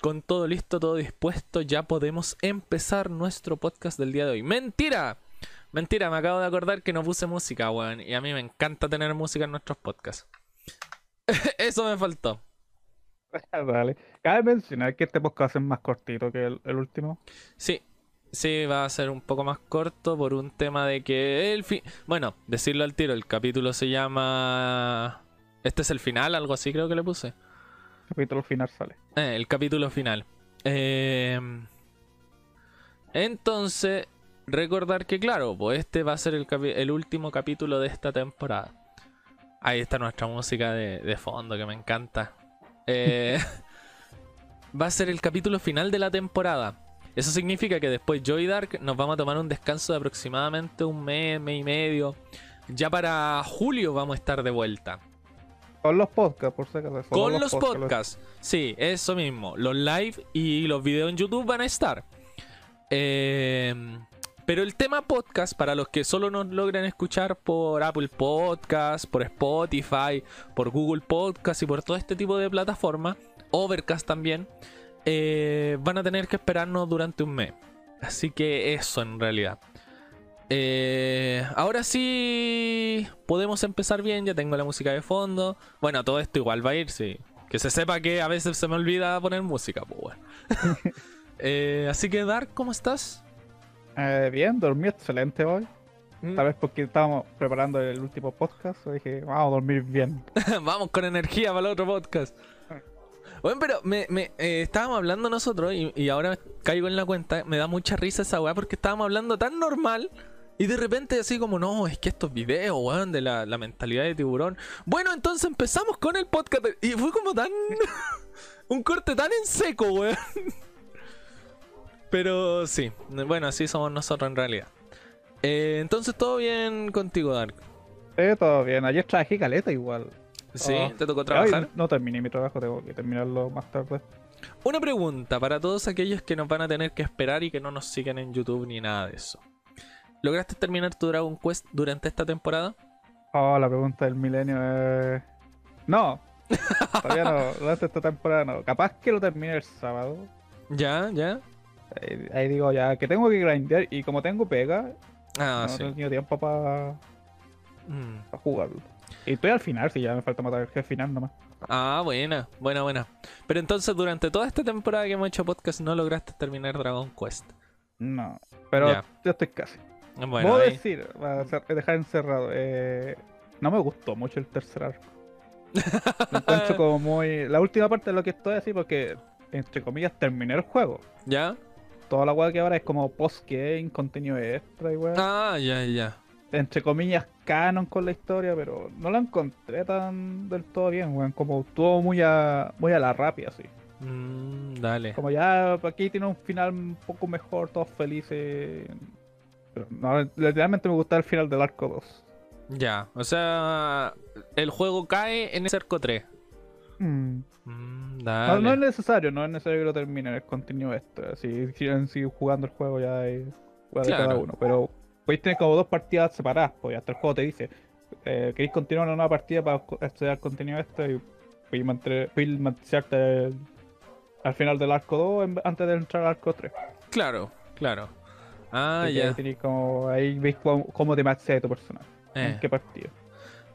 con todo listo, todo dispuesto, ya podemos empezar nuestro podcast del día de hoy. ¡Mentira! Mentira, me acabo de acordar que no puse música, weón. Y a mí me encanta tener música en nuestros podcasts. Eso me faltó. Dale. Cabe mencionar que este podcast es más cortito que el, el último. Sí, sí, va a ser un poco más corto por un tema de que el fin. Bueno, decirlo al tiro, el capítulo se llama. Este es el final, algo así creo que le puse. Capítulo final sale. Eh, el capítulo final. Eh, entonces, recordar que, claro, pues este va a ser el, último capítulo de esta temporada. Ahí está nuestra música de, de fondo que me encanta. Eh, va a ser el capítulo final de la temporada. Eso significa que después yo y Dark nos vamos a tomar un descanso de aproximadamente un mes, mes y medio. Ya para julio vamos a estar de vuelta. Con los podcasts, por si acaso. Con los podcasts. podcasts. Sí, eso mismo. Los live y los videos en YouTube van a estar. Eh, pero el tema podcast, para los que solo nos logran escuchar por Apple Podcast, por Spotify, por Google Podcast y por todo este tipo de plataformas, Overcast también, eh, van a tener que esperarnos durante un mes. Así que eso en realidad. Eh, ahora sí podemos empezar bien, ya tengo la música de fondo. Bueno, todo esto igual va a ir, sí. Que se sepa que a veces se me olvida poner música, pues bueno. Eh, así que Dark, ¿cómo estás? Eh, bien, dormí excelente hoy. Mm. Tal vez porque estábamos preparando el último podcast. Dije, vamos a dormir bien. Vamos con energía para el otro podcast. Bueno, pero me, me, eh, estábamos hablando nosotros y, y ahora caigo en la cuenta, me da mucha risa esa weá porque estábamos hablando tan normal y de repente así como, no, es que estos videos, weón, de la, la mentalidad de tiburón. Bueno, entonces empezamos con el podcast y fue como tan... un corte tan en seco, weón. Pero sí, bueno, así somos nosotros en realidad. Eh, entonces todo bien contigo, Dark. Sí, todo bien. Ayer trabajé caleta igual. Sí, Oh. te tocó Hoy trabajar. no terminé mi trabajo, tengo que terminarlo más tarde. Una pregunta para todos aquellos que nos van a tener que esperar y que no nos siguen en YouTube ni nada de eso. ¿Lograste terminar tu Dragon Quest durante esta temporada? Oh, la pregunta del milenio es. No, todavía no. Durante esta temporada no. Capaz que lo termine el sábado. Ya, ya. Ahí, ahí digo ya que tengo que grindear y como tengo pega, Ah, no sí. he tenido tiempo para Mm. jugarlo. Y estoy al final, si ya me falta matar el jefe final nomás. Ah, buena, buena, buena. Pero entonces durante toda esta temporada que hemos hecho podcast no lograste terminar Dragon Quest. No, pero Ya. ya estoy casi. Bueno, Puedo ahí- decir, para hacer- dejar encerrado, eh, no me gustó mucho el tercer arco. Lo encuentro como muy... La última parte de lo que estoy así porque, entre comillas, terminé el juego. ¿Ya? Toda la weá que ahora es como post-game, contenido extra y weá. Ah, ya, ya. Entre comillas, canon con la historia, pero no la encontré tan del todo bien, weón. Como estuvo muy a, muy a la rápida, así. Mm, dale. Como ya aquí tiene un final un poco mejor, todos felices. Pero no, literalmente me gusta el final del arco 2. Ya, o sea, el juego cae en ese arco 3. Mm. Mm, No, no es necesario, no es necesario que lo terminen el contenido extra. Si quieren seguir jugando el juego ya hay juega de cada uno. Pero podéis tener como dos partidas separadas, pues hasta el juego te dice, eh, queréis continuar una nueva partida para estudiar contenido extra y podéis mantener- podéis mantenerte al final del arco 2 en- antes de entrar al arco 3. Claro, claro. Ah, Así que ya. tenéis como, ahí veis cómo, cómo te maxea tu personaje. Eh, En qué partida.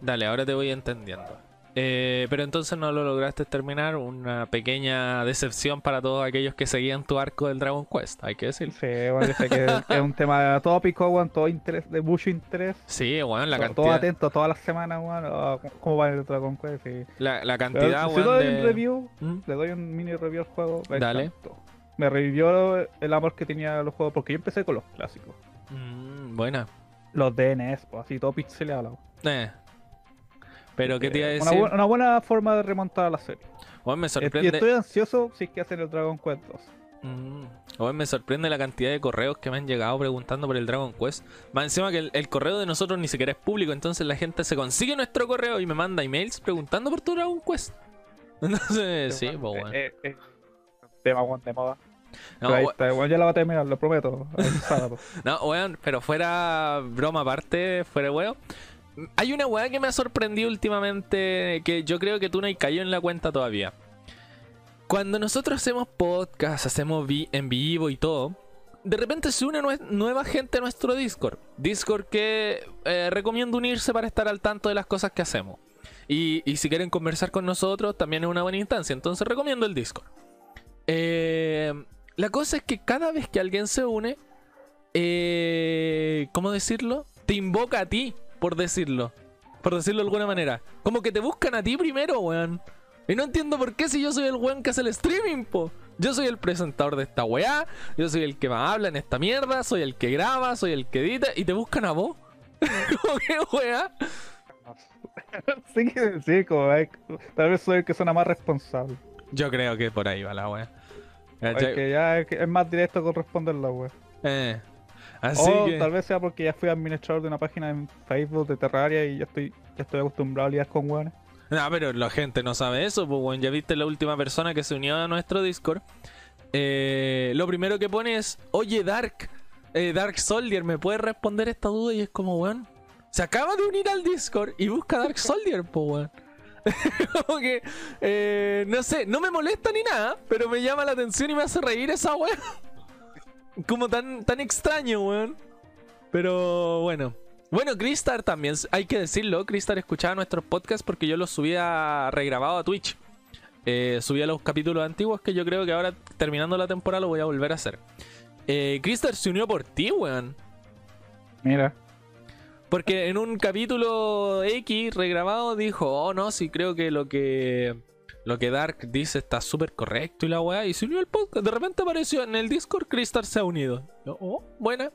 Dale, ahora te voy entendiendo. Eh, pero entonces no lo lograste terminar. Una pequeña decepción para todos aquellos que seguían tu arco del Dragon Quest, hay que decir. Sí, bueno, sé que es un tema tópico, weón, todo interés, de mucho interés. Sí, bueno, la todo, todo cantidad, atento todas las semanas, weón. ah, ¿Cómo va el Dragon Quest? Sí. la, la Pero cantidad, si le weón, doy de... un review, ¿Mm? le doy un mini review al juego. Dale. Me revivió el amor que tenía a los juegos, porque yo empecé con los clásicos. Mm, buena. Los DNS, pues así todo pixeleado. Eh. Pero, ¿qué te iba a Eh, decir? Una, bu- una buena forma de remontar a la serie. Weón, me Eh, Y sorprende... estoy ansioso si es que hacen el Dragon Quest 2. Mm. Me sorprende la cantidad de correos que me han llegado preguntando por el Dragon Quest. Más encima que el, el correo de nosotros ni siquiera es público, entonces la gente se consigue nuestro correo y me manda emails preguntando por tu Dragon Quest. Entonces, sí, pues bueno. Eh, eh, tema de moda. No, Pero ahí está, ya la va a terminar, lo prometo. Sábado. no, weón, pero fuera broma aparte, fuera weón. Hay una weá que me ha sorprendido últimamente que yo creo que tú no has caído en la cuenta todavía. Cuando nosotros hacemos podcast, hacemos vi- en vivo y todo, de repente se une nue- nueva gente a nuestro Discord. Discord que eh, recomiendo unirse para estar al tanto de las cosas que hacemos. Y, y si quieren conversar con nosotros, también es una buena instancia. Entonces recomiendo el Discord. Eh, la cosa es que cada vez que alguien se une, eh, ¿cómo decirlo? Te invoca a ti, por decirlo. Por decirlo de alguna manera. Como que te buscan a ti primero, weón. Y no entiendo por qué si yo soy el weón que hace el streaming, po. Yo soy el presentador de esta weá. Yo soy el que más habla en esta mierda. Soy el que graba, soy el que edita. Y te buscan a vos. ¿Cómo que weá? sí, sí, como tal vez soy el que suena más responsable. Yo creo que por ahí va la. Porque ya es, que es más directo con responder la web. Eh. Así o que. tal vez sea porque ya fui administrador de una página en Facebook de Terraria y ya estoy, ya estoy acostumbrado a lidiar con weones. No, pero la gente no sabe eso, pues weón. Ya viste la última persona que se unió a nuestro Discord. Eh, lo primero que pone es, oye Dark, eh, Dark Soldier, ¿me puedes responder esta duda? Y es como, weón, se acaba de unir al Discord y busca Dark Soldier, pues weón. como que, eh, no sé, no me molesta ni nada, pero me llama la atención y me hace reír esa weón. como tan, tan extraño, weón. Pero bueno. Bueno, Cristar también, hay que decirlo, Cristar escuchaba nuestros podcasts porque yo los subía regrabado a Twitch. Eh, subía los capítulos antiguos que yo creo que ahora, terminando la temporada, lo voy a volver a hacer. Eh, Cristar se unió por ti, weón. Mira, Porque en un capítulo X regrabado dijo, oh no, sí creo que lo que lo que Dark dice está súper correcto y la weá. Y se unió al podcast. De repente apareció en el Discord, Cristar se ha unido. Yo, oh, buena.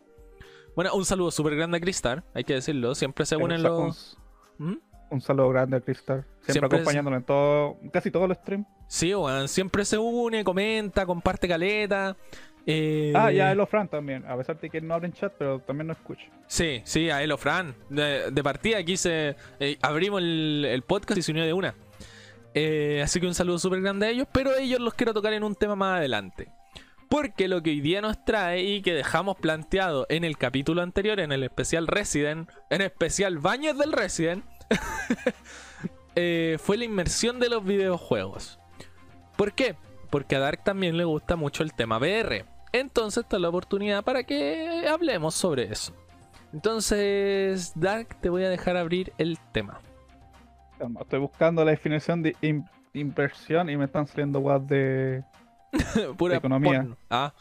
Bueno, un saludo súper grande a Cristar, hay que decirlo. Siempre se un, unen los... un, ¿Mm? un saludo grande a Cristal. Siempre, Siempre es- acompañándolo en todo, casi todos los streams. Sí, weón, siempre se une, comenta, comparte caleta. Eh, Ah, ya Elo Fran también, a pesar de que no habla en chat, pero también no escucha. Sí, sí, a Elo Fran. De, de partida aquí se eh, abrimos el, el podcast y se unió de una. Eh, así que un saludo súper grande a ellos, pero ellos los quiero tocar en un tema más adelante. Porque lo que hoy día nos trae y que dejamos planteado en el capítulo anterior, en el especial Resident, en especial Baños del Resident, eh, fue la inmersión de los videojuegos. ¿Por qué? Porque a Dark también le gusta mucho el tema VR. Entonces esta es la oportunidad para que hablemos sobre eso. Entonces, Dark, te voy a dejar abrir el tema. Estoy buscando la definición de in- inversión y me están saliendo weas de. Pura Economía. porno. Ah,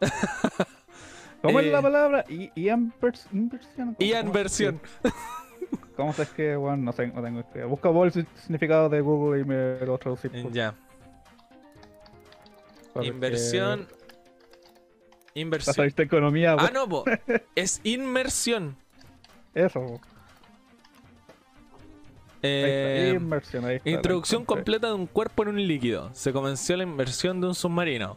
¿Cómo Eh, es la palabra? I- Ianvers- inversión. ¿Cómo- se escribe? Bueno, no sé, no tengo idea. Busca el significado de Google y me lo traducís. por- Ya. Porque Inversión. Inversión. economía, Ah, no, po. es inmersión. Eso. po. Eh, está, Inversión, ahí está, Introducción completa de un cuerpo en un líquido. Se comenzó la inversión de un submarino.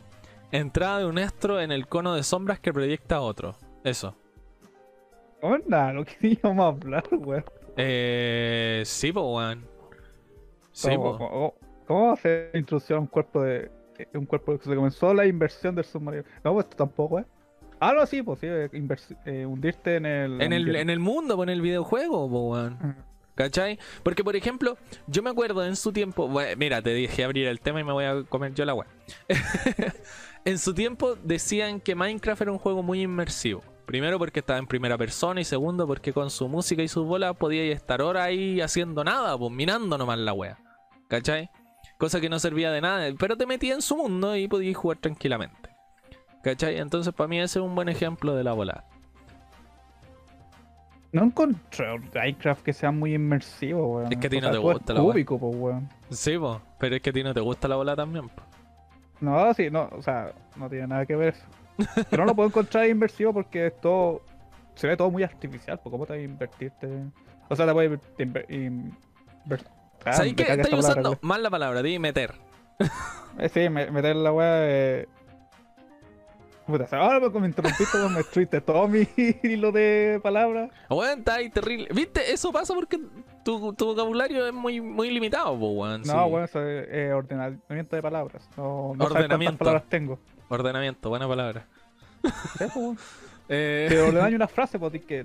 Entrada de un estro en el cono de sombras que proyecta otro. Eso. ¿Cómo es nada? No queríamos hablar, weón. Eh, sí, po, weón. Sí, ¿Cómo, po. cómo- cómo va a ser la introducción a un cuerpo de. Un cuerpo que se comenzó la inversión del submarino? No, pues esto tampoco, ¿eh? Ah, no, sí, pues sí, eh, eh, hundirte en el. En el, en el mundo, po, en el videojuego. Mm. ¿Cachai? Porque, por ejemplo, yo me acuerdo en su tiempo. bueno, mira, te dije abrir el tema y me voy a comer yo la weá. en su tiempo decían que Minecraft era un juego muy inmersivo. Primero porque estaba en primera persona y segundo porque con su música y sus bolas podía estar horas ahí haciendo nada, pues mirando nomás la wea. ¿Cachai? Cosa que no servía de nada, pero te metía en su mundo y podías jugar tranquilamente. ¿Cachai? Entonces para mí ese es un buen ejemplo de la bola. No encontré un Minecraft que sea muy inmersivo, weón. Es que a ti O no sea, te gusta la cúbico, pues, weón. Sí, po, pero es que a ti no te gusta la bola también. po. No, sí, no, o sea, no tiene nada que ver eso. Pero no lo puedo encontrar inversivo porque es todo. Se ve todo muy artificial, pues, ¿cómo te vas a invertirte? O sea, te puedes inver- inver- Ah, Estáis esta palabra, usando mal la palabra, di meter. Eh, sí, me- meter la weá. Eh... Puta, ahora porque me interrumpiste, me destruiste todo mi hilo de palabras. Weón, está ahí terrible. ¿Viste? Eso pasa porque tu, tu vocabulario es muy, muy limitado, po, weón. No, sí. weón, eso es eh, ordenamiento de palabras. No, no Ordenamiento. palabras tengo. Ordenamiento, buena palabra. Pues, weón. Eh, ordenáis una frase, pues que,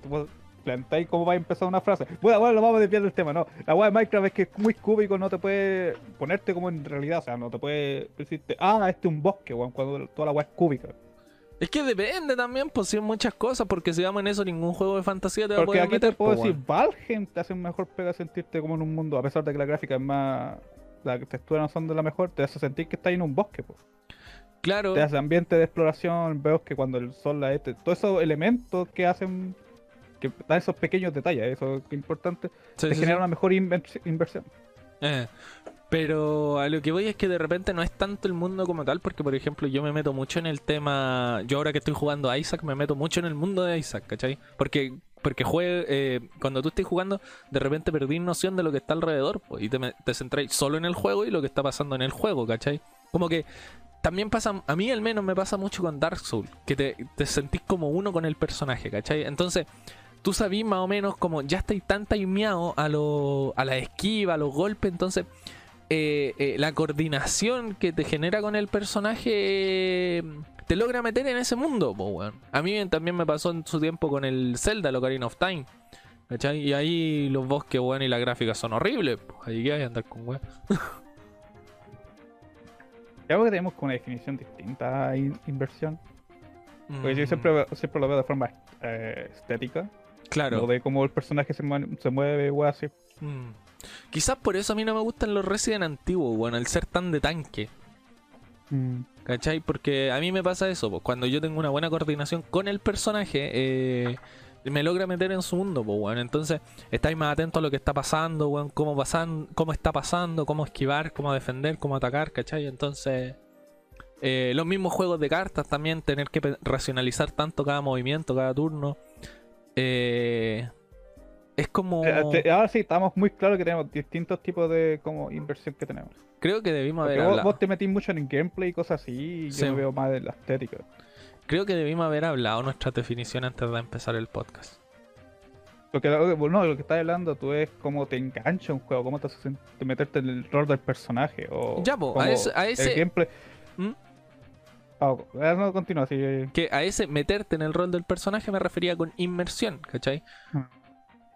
plantáis cómo va a empezar una frase. Bueno, bueno, lo vamos a desviar del tema, no. La weá de Minecraft es que es muy cúbico, no te puede ponerte como en realidad, o sea, no te puede decirte, ah, este es un bosque, weón, cuando toda la weá es cúbica. Es que depende también, pues, si hay muchas cosas, porque si vamos en eso, ningún juego de fantasía te va a poder aquí meter, te puedo po, decir, weón. Valheim te hace un mejor pega sentirte como en un mundo, a pesar de que la gráfica es más. La textura no son de la mejor, te hace sentir que estás en un bosque, po. Claro, Te hace ambiente de exploración, veo que cuando el sol la este, todos esos elementos que hacen. Que dan esos pequeños detalles, eso es importante, sí, te sí, genera sí. una mejor inver- inversión. Eh, Pero a lo que voy es que de repente no es tanto el mundo como tal, porque por ejemplo yo me meto mucho en el tema, yo ahora que estoy jugando a Isaac me meto mucho en el mundo de Isaac, ¿cachai? Porque porque juegue, eh, cuando tú estés jugando, de repente perdí noción de lo que está alrededor y te, te centráis solo en el juego y lo que está pasando en el juego, ¿cachai? Como que también pasa, a mí al menos me pasa mucho con Dark Souls, que te, te sentís como uno con el personaje, ¿cachai? Entonces, tú sabís más o menos como ya estáis tan timeado a, lo, a la esquiva, a los golpes, entonces eh, eh, la coordinación que te genera con el personaje eh, te logra meter en ese mundo, po, weón. A mí también me pasó en su tiempo con el Zelda, el Ocarina of Time. ¿Cachai? Y ahí los bosques, weón, y las gráficas son horribles. po. Ahí que hay andar con weón. Creo que tenemos como una definición distinta a in- inversión. Porque yo Mm, siempre, siempre lo veo de forma estética. Claro. Lo de cómo el personaje se, mue- se mueve, weá, así. Mm. Quizás por eso a mí no me gustan los Resident antiguos, weón, al ser tan de tanque. ¿Cachai? Porque a mí me pasa eso, pues, cuando yo tengo una buena coordinación con el personaje, eh, me logra meter en su mundo, pues, weón. Entonces, estáis más atentos a lo que está pasando, weón, cómo, pasan, cómo está pasando, cómo esquivar, cómo defender, cómo atacar, ¿cachai? Entonces, eh, los mismos juegos de cartas también, tener que racionalizar tanto cada movimiento, cada turno. Eh, es como... Eh, Ahora sí, estamos muy claros que tenemos distintos tipos de como inversión que tenemos. Creo que debimos haber Porque vos, hablado. vos te metís mucho en el gameplay y cosas así, y Sí. yo veo más de la estética. Creo que debimos haber hablado nuestras definiciones antes de empezar el podcast. Porque lo- no, lo que estás hablando tú es cómo te engancha un juego, cómo te hace meterte en el rol del personaje. O Ya, po, a ese- a el ese- gameplay. ¿Mm? Ah, eh, no, continúa, sí. Que a ese meterte en el rol del personaje me refería con inmersión, ¿cachai?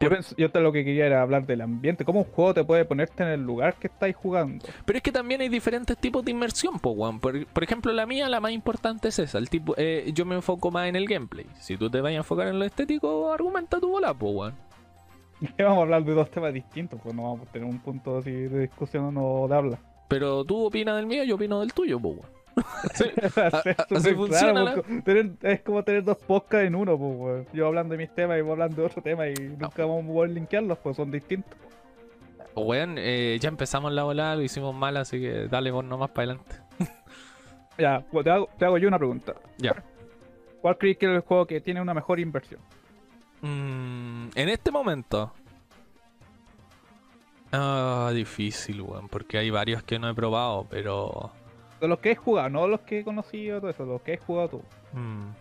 Yo, pens- yo te lo que quería era hablar del ambiente, cómo un juego te puede ponerte en el lugar que estáis jugando. Pero es que también hay diferentes tipos de inmersión, po, weón. Por, por ejemplo, la mía, la más importante es esa. El tipo, eh, yo me enfoco más en el gameplay. Si tú te vas a enfocar en lo estético, argumenta tu bola, po, weón. vamos a hablar de dos temas distintos, pues no vamos a tener un punto así de discusión o de habla. Pero tú opinas del mío, yo opino del tuyo, po, weón. Así así funciona, ¿no? tener- es como tener dos podcasts en uno, pues, weón. Yo hablando de mis temas y vos hablando de otro tema y nunca vamos a poder linkearlos, pues son distintos. Weón, eh, ya empezamos la bola, lo hicimos mal, así que dale vos nomás para adelante. Ya, pues te hago, te hago yo una pregunta. Ya. ¿Cuál crees que es el juego que tiene una mejor inversión? Mm, en este momento. Ah, difícil, weón, porque hay varios que no he probado, pero. De los que he jugado, no los que he conocido, todo eso, los que he jugado tú. mm.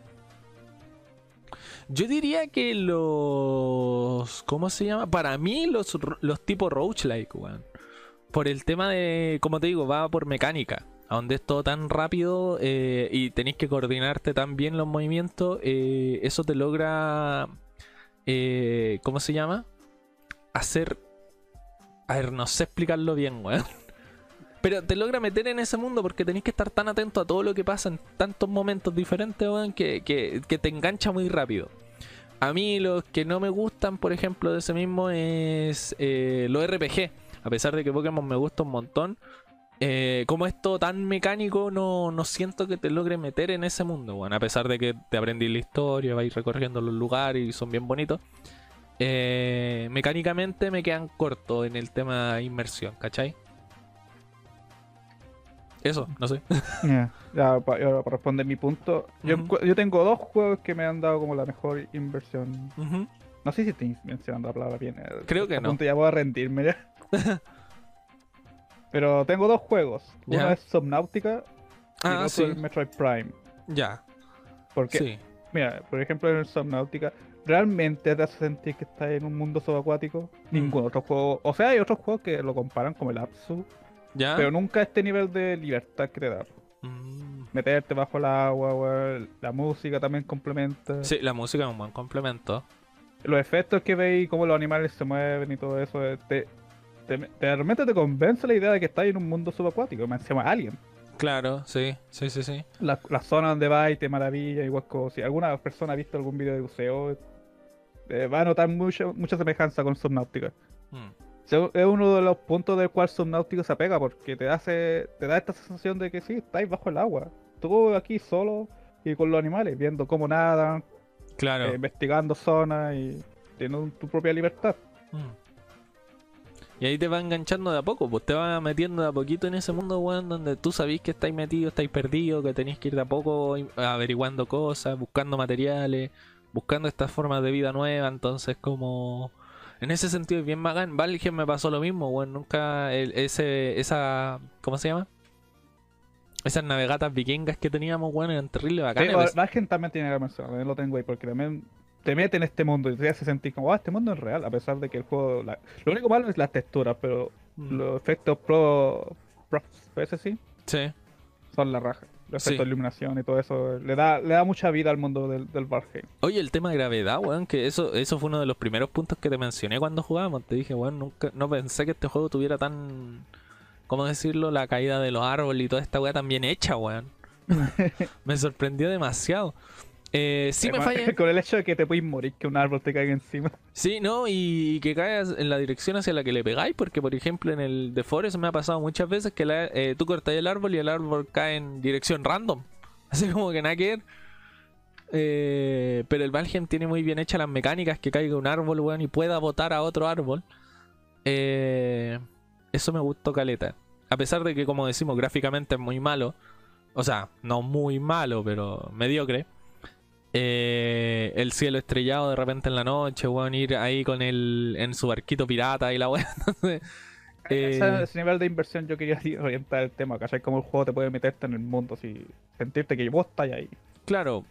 Yo diría que los. ¿Cómo se llama? Para mí, los, los tipos roguelike, weón. Por el tema de. Como te digo, va por mecánica. A donde es todo tan rápido eh, y tenéis que coordinarte tan bien los movimientos, eh, eso te logra. eh, ¿Cómo se llama? Hacer. A ver, no sé explicarlo bien, weón. Pero te logra meter en ese mundo porque tenés que estar tan atento a todo lo que pasa en tantos momentos diferentes, weón, que, que, te engancha muy rápido. A mí los que no me gustan, por ejemplo, de ese mismo es eh, los RPG. A pesar de que Pokémon me gusta un montón, eh, como es todo tan mecánico, no, no siento que te logre meter en ese mundo, weón. A pesar de que te aprendí la historia, vais recorriendo los lugares y son bien bonitos. eh, mecánicamente me quedan cortos en el tema inmersión, ¿cachai? Eso, no sé. Ya, ya, para responder mi punto, yo, tengo dos juegos que me han dado como la mejor inversión. No sé si estoy mencionando la palabra bien. eh, Creo que no. ya voy a rendirme ya. Pero tengo dos juegos. Uno es Subnautica y el Ah, otro sí. es Metroid Prime. Ya. Porque, Sí. mira, por ejemplo en el Subnautica, ¿realmente te hace sentir que estás en un mundo subacuático? Mm. Ningún otro juego. O sea, hay otros juegos que lo comparan como el Apsu, Ya. pero nunca este nivel de libertad que te da. Mm. Meterte bajo el agua, weón, la música también complementa. Sí, la música es un buen complemento. los efectos que veis, cómo los animales se mueven y todo eso, eh, te, te, te- realmente te convence la idea de que estás en un mundo subacuático, me llama Alien. Claro, sí, sí, sí, sí. La, la zona donde vais te maravilla, igual como si alguna persona ha visto algún video de buceo, eh, va a notar mucho, mucha semejanza con Subnautica. Mm. Es uno de los puntos del cual Subnautica se apega porque te hace te da esta sensación de que sí, estáis bajo el agua. Tú aquí solo y con los animales, viendo cómo nadan, Claro. eh, investigando zonas y teniendo tu propia libertad. Mm. Y ahí te va enganchando de a poco, pues te va metiendo de a poquito en ese mundo, weón, donde tú sabís que estáis metidos, estáis perdidos, que tenéis que ir de a poco averiguando cosas, buscando materiales, buscando estas formas de vida nuevas, entonces como... En ese sentido es bien bacán. Valheim me pasó lo mismo, weón, nunca el- ese, esa... ¿Cómo se llama? Esas navegatas vikingas que teníamos, weón, eran terribles Sí, bacanas. la gente también tiene que mencionar, también lo tengo ahí, porque también te mete en este mundo y te hace sentir como, ah, este mundo es real, a pesar de que el juego... la- Lo único malo es las texturas, pero Mm. los efectos pro... pro ese sí, Sí. son la raja. Sí. efectos de iluminación y todo eso, le da, le da mucha vida al mundo del, del Valheim. Oye, el tema de gravedad, weón, que eso, eso fue uno de los primeros puntos que te mencioné cuando jugábamos. Te dije, weón, nunca, no pensé que este juego tuviera tan, ¿cómo decirlo? La caída de los árboles y toda esta weá tan bien hecha, weón. me sorprendió demasiado. Eh, sí me Además, falla. Con el hecho de que te puedes morir, que un árbol te caiga encima. Sí, no, y que caigas en la dirección hacia la que le pegáis, porque por ejemplo en el The Forest me ha pasado muchas veces que la- eh, tú cortas el árbol y el árbol cae en dirección random. Así como que nada que ver. Eh, pero el Valheim tiene muy bien hechas las mecánicas que caiga un árbol, weón, y pueda botar a otro árbol. Eh, eso me gustó caleta. A pesar de que, como decimos, gráficamente es muy malo. O sea, no muy malo, pero mediocre. Eh, el cielo estrellado de repente en la noche, weón, ir ahí con el en su barquito pirata y la. Entonces, eh, Ese, ese nivel de inversión yo quería orientar el tema, ¿cachai? Cómo el juego te puede meterte en el mundo, así, sentirte que vos estás ahí. claro.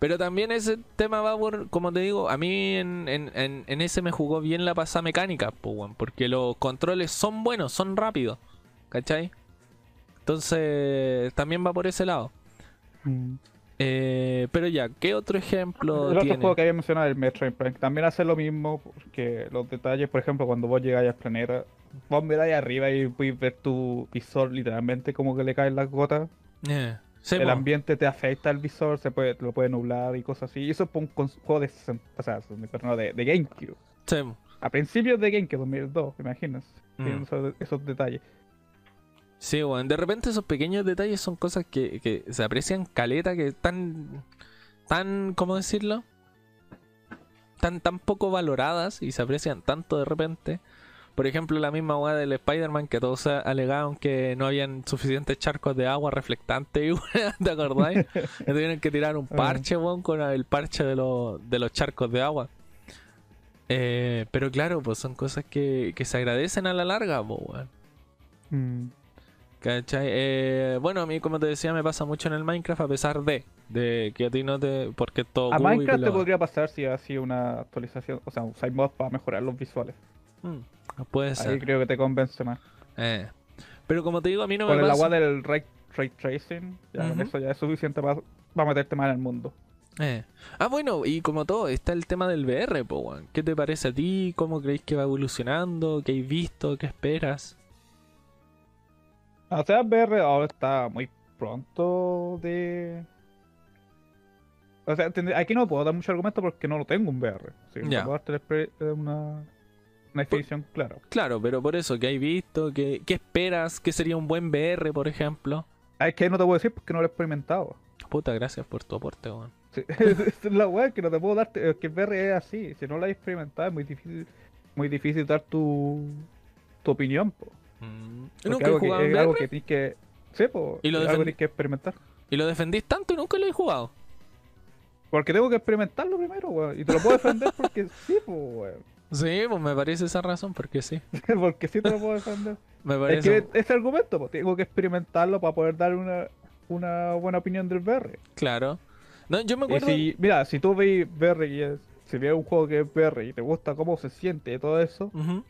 Pero también ese tema va por, como te digo, a mí en, en- en- en ese me jugó bien la pasada mecánica, weón, porque los controles son buenos, son rápidos, ¿cachai? Entonces, también va por ese lado. Eh, pero ya, ¿qué otro ejemplo el otro tiene? juego que había mencionado, el Metroid Prime, también hace lo mismo, porque los detalles, por ejemplo, cuando vos llegáis al planeta, vos miráis arriba y puedes ver tu visor literalmente como que le caen las gotas. Sí, el ambiente te afecta al visor, se puede, te lo puede nublar y cosas así. Y eso es un juego de, 60 o sea, de, de GameCube. Sí. A principios de GameCube 2002, imaginas. Mm. Esos detalles. Sí, weón. De repente esos pequeños detalles son cosas que, que se aprecian caleta, que están tan, ¿cómo decirlo? Tan, tan poco valoradas y se aprecian tanto de repente. Por ejemplo, la misma weá del Spider-Man que todos alegaban que no habían suficientes charcos de agua reflectante ¿te acordáis? Que tuvieron que tirar un parche, weón, con el parche de, los de los charcos de agua. Eh, pero claro, pues son cosas que, que se agradecen a la larga, po, weón. Mm. ¿Cachai? Eh, bueno, a mí, como te decía, me pasa mucho en el Minecraft, a pesar de, de que a ti no te. Porque es todo A Minecraft te podría pasar si hacía una actualización, o sea, un side mod para mejorar los visuales. Mm, puede Ahí ser. creo que te convence más. Eh. Pero como te digo, a mí no Con me el pasa. agua del ray, ray tracing, ya con eso ya es suficiente para, para meterte más en el mundo. Eh. Ah, bueno, y como todo, está el tema del VR, po. ¿Qué te parece a ti? ¿Cómo creéis que va evolucionando? ¿Qué has visto? ¿Qué esperas? O sea, VR ahora está muy pronto de. O sea, aquí no puedo dar mucho argumento porque no lo tengo un VR. Sí, puedo darte eh, una, una definición clara. Claro, pero por eso, ¿qué has visto? ¿Qué, qué esperas? ¿Qué sería un buen VR, por ejemplo? Ah, Es que no te puedo decir porque no lo he experimentado. Puta, gracias por tu aporte, weón. Sí, es la weá que no te puedo dar. Es que el VR es así. Si no lo has experimentado es muy difícil, muy difícil dar tu, tu opinión. Po. Mm. ¿Nunca he algo que- jugado en es algo que tienes que. Sí, po, ¿Y lo es algo que defend- tienes que experimentar. ¿Y lo defendís tanto y nunca lo he jugado? Porque tengo que experimentarlo primero, weón. Y te lo puedo defender porque sí, pues, weón. Sí, pues me parece esa razón, porque sí. porque sí te lo puedo defender. Me Es parece. que ese argumento, pues, tengo que experimentarlo para poder dar una, una buena opinión del VR. Claro. No, yo me acuerdo. si, mira, si tú ves VR y es, si ves un juego que es VR y te gusta cómo se siente y todo eso, Ujú.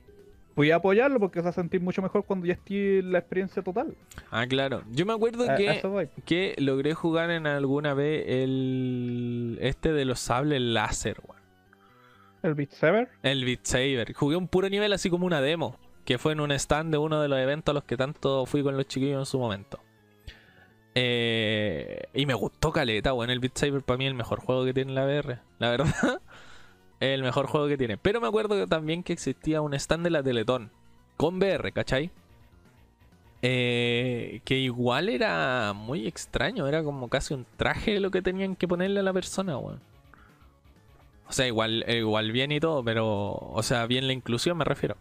Voy a apoyarlo porque se va a sentir mucho mejor cuando ya esté la experiencia total. Ah, claro. Yo me acuerdo A- que, que logré jugar en alguna vez el. Este de los sables láser, weón. el Beat Saber. El Beat Saber. Jugué un puro nivel así como una demo. Que fue en un stand de uno de los eventos a los que tanto fui con los chiquillos en su momento. Eh, y me gustó caleta, bueno, el Beat Saber para mí es el mejor juego que tiene la VR. La verdad, el mejor juego que tiene. Pero me acuerdo también que existía un stand de la Teletón con VR, ¿cachai? Eh, que igual era muy extraño, era como casi un traje lo que tenían que ponerle a la persona, weón. O sea, igual, igual bien y todo, pero. O sea, bien la inclusión me refiero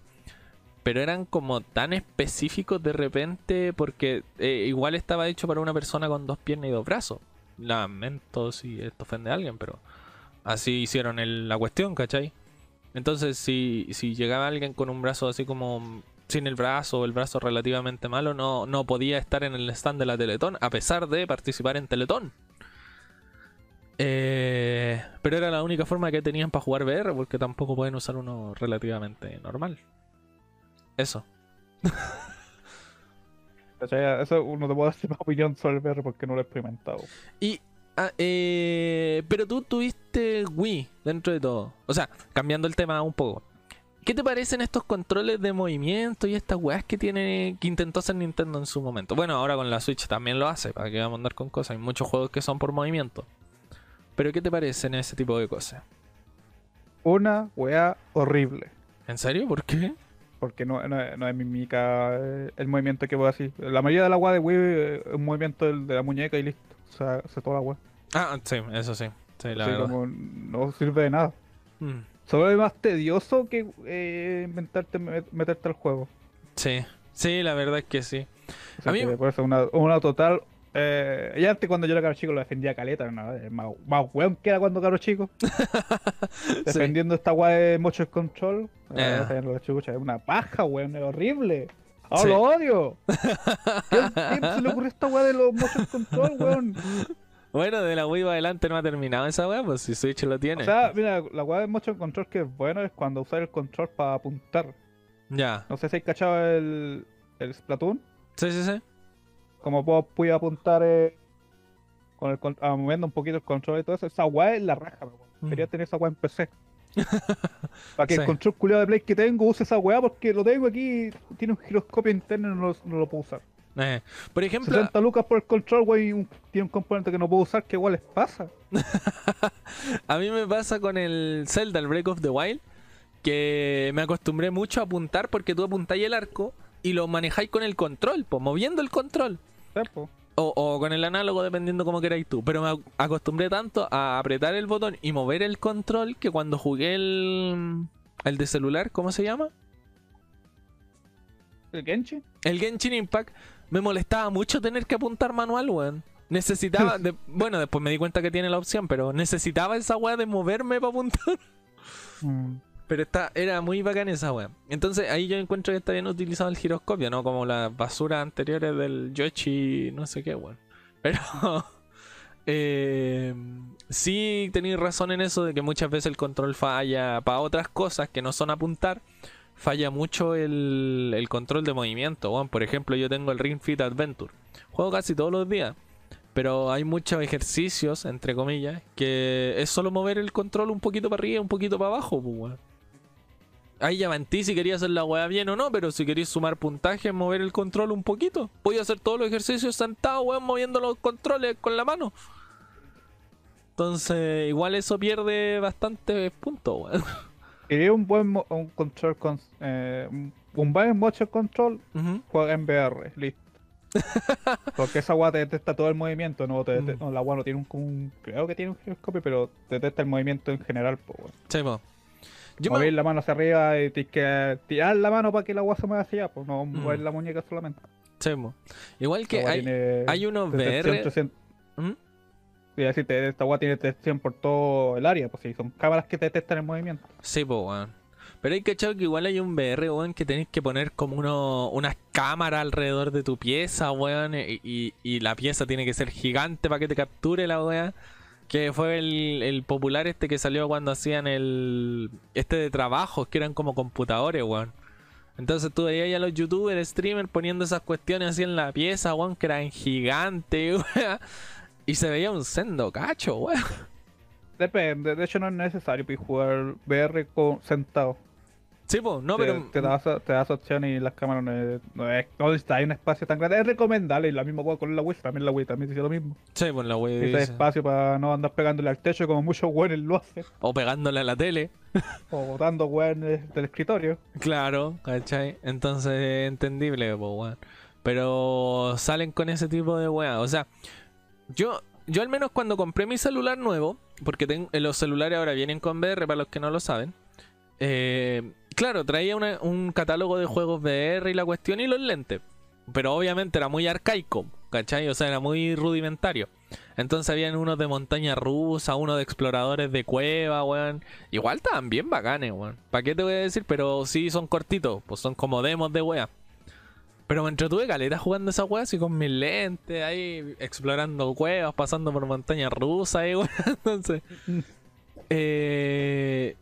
pero eran como tan específicos de repente porque eh, igual estaba hecho para una persona con dos piernas y dos brazos. Lamento si esto ofende a alguien, pero así hicieron la cuestión, ¿cachai? Entonces, si, si llegaba alguien con un brazo así como sin el brazo o el brazo relativamente malo, no, no podía estar en el stand de la Teletón, a pesar de participar en Teletón. Eh, pero era la única forma que tenían para jugar VR, porque tampoco pueden usar uno relativamente normal. Eso. Eso no te puedo decir más opinión sobre el VR porque no lo he experimentado. Y. Ah, eh, pero tú tuviste Wii dentro de todo. O sea, cambiando el tema un poco. ¿Qué te parecen estos controles de movimiento y estas weas que tiene que intentó hacer Nintendo en su momento? Bueno, ahora con la Switch también lo hace, para que vamos a andar con cosas. Hay muchos juegos que son por movimiento. Pero ¿qué te parecen ese tipo de cosas? Una wea horrible. ¿En serio? ¿Por qué? porque no, no, es mímica eh, el movimiento que voy así. La mayoría de la agua de Wii es un movimiento de la muñeca y listo. O sea, hace toda la agua. Ah, sí, eso sí. Sí, la verdad. Como no sirve de nada. Mm. Solo es más tedioso que eh, inventarte meterte al juego. Sí, sí, la verdad es que sí. a mí... Por eso una, una total eh, antes cuando yo era caro chico lo defendía caleta, ¿no? más, más weón que era cuando caro chico. Defendiendo esta weá de motion control. Eh. es una paja, weón, es horrible. ¡Oh, lo odio! ¿Qué, se le ocurrió esta weá de los motion control, weón? Bueno, de la Wii adelante no ha terminado esa weá, pues si Switch lo tiene. O sea, mira, la weá de motion control que es bueno es cuando usas el control para apuntar. Ya. No sé si hay cachado el, el Splatoon. Sí, sí, sí como puedo, puedo apuntar eh, con el ah, moviendo un poquito el control y todo eso, esa weá es la raja, mm. Quería tener esa weá en PC. Para que el control culiado de Play que tengo use esa weá porque lo tengo aquí, tiene un giroscopio interno y no lo, puedo usar. Eh, por ejemplo. 60 lucas por el control, güey, tiene un componente que no puedo usar, que igual les pasa. a mí me pasa con el Zelda, el Break of the Wild, que me acostumbré mucho a apuntar porque tú apuntáis el arco y lo manejáis con el control, pues moviendo el control. O, con el análogo, dependiendo como queráis tú. Pero me acostumbré tanto a apretar el botón y mover el control que cuando jugué el, el de celular, ¿cómo se llama? ¿El Genshin? El Genshin Impact me molestaba mucho tener que apuntar manual, weón. Necesitaba, bueno, después me di cuenta que tiene la opción, pero necesitaba esa weá de moverme para apuntar. Mm. Pero está, era muy bacán esa wea. Entonces ahí yo encuentro que está bien utilizado el giroscopio, ¿no? Como las basuras anteriores del Yoshi, no sé qué, weón. Pero eh, sí tenéis razón en eso de que muchas veces el control falla para otras cosas que no son apuntar. Falla mucho el, el control de movimiento. Weón. Por ejemplo, yo tengo el Ring Fit Adventure. Juego casi todos los días. Pero hay muchos ejercicios, entre comillas, que es solo mover el control un poquito para arriba un poquito para abajo, pues. Ahí ya en ti si querías hacer la weá bien o no, pero si querías sumar puntaje, mover el control un poquito. Podía hacer todos los ejercicios sentado, weón, moviendo los controles con la mano. Entonces, igual eso pierde bastante puntos, weón. Quería un buen un control con eh, un buen motion control, juega en VR, listo. Porque esa weá te detecta todo el movimiento, no, te mm. la weá no tiene un, creo que tiene un giroscopio, pero detecta el movimiento en general, pues, Sí, yo mover la mano hacia arriba y tienes que tirar la mano para que la agua se mueva hacia allá, pues no mover mm. la muñeca solamente. Sí, Igual que hay, hay, unos VR. ¿Mm? esta agua tiene detección por todo el área, pues sí, son cámaras que te detectan el movimiento. Sí, pues, weón. Pero hay que echar que igual hay un VR, weón, que tenéis que poner como uno, unas cámaras alrededor de tu pieza, weón, y, y, la pieza tiene que ser gigante para que te capture la weá. Que fue el, popular este que salió cuando hacían el. Este de trabajos, que eran como computadores, weón. Entonces tú veías a los youtubers, streamers poniendo esas cuestiones así en la pieza, weón, que eran gigantes, weón. Y se veía un sendo cacho, weón. Depende, de hecho no es necesario jugar VR con, sentado. Sí, pues, no, te, pero. te das, te das opción y las cámaras no es, no es no está hay un espacio tan grande. Es recomendable y la misma hueá con la Wii, también la Wii también dice lo mismo. Sí, pues la wea Ese dice- espacio para no andar pegándole al techo como muchos weones lo hacen. O pegándole a la tele. O botando weones del escritorio. Claro, ¿cachai? Entonces es entendible, pues, weón. Pero salen con ese tipo de weá. O sea, yo, yo al menos cuando compré mi celular nuevo, porque eh, los celulares ahora vienen con VR para los que no lo saben. eh, claro, traía un catálogo de juegos VR y la cuestión y los lentes. Pero obviamente era muy arcaico, ¿cachai? O sea, era muy rudimentario. Entonces habían unos de montaña rusa, unos de exploradores de cueva, weón. Igual estaban bien bacanes, weón. ¿Para qué te voy a decir? Pero sí son cortitos, pues son como demos de wea. Pero me entretuve caleta jugando esa wea así con mis lentes, ahí explorando cuevas, pasando por montaña rusa, ahí, weón. Entonces, eh,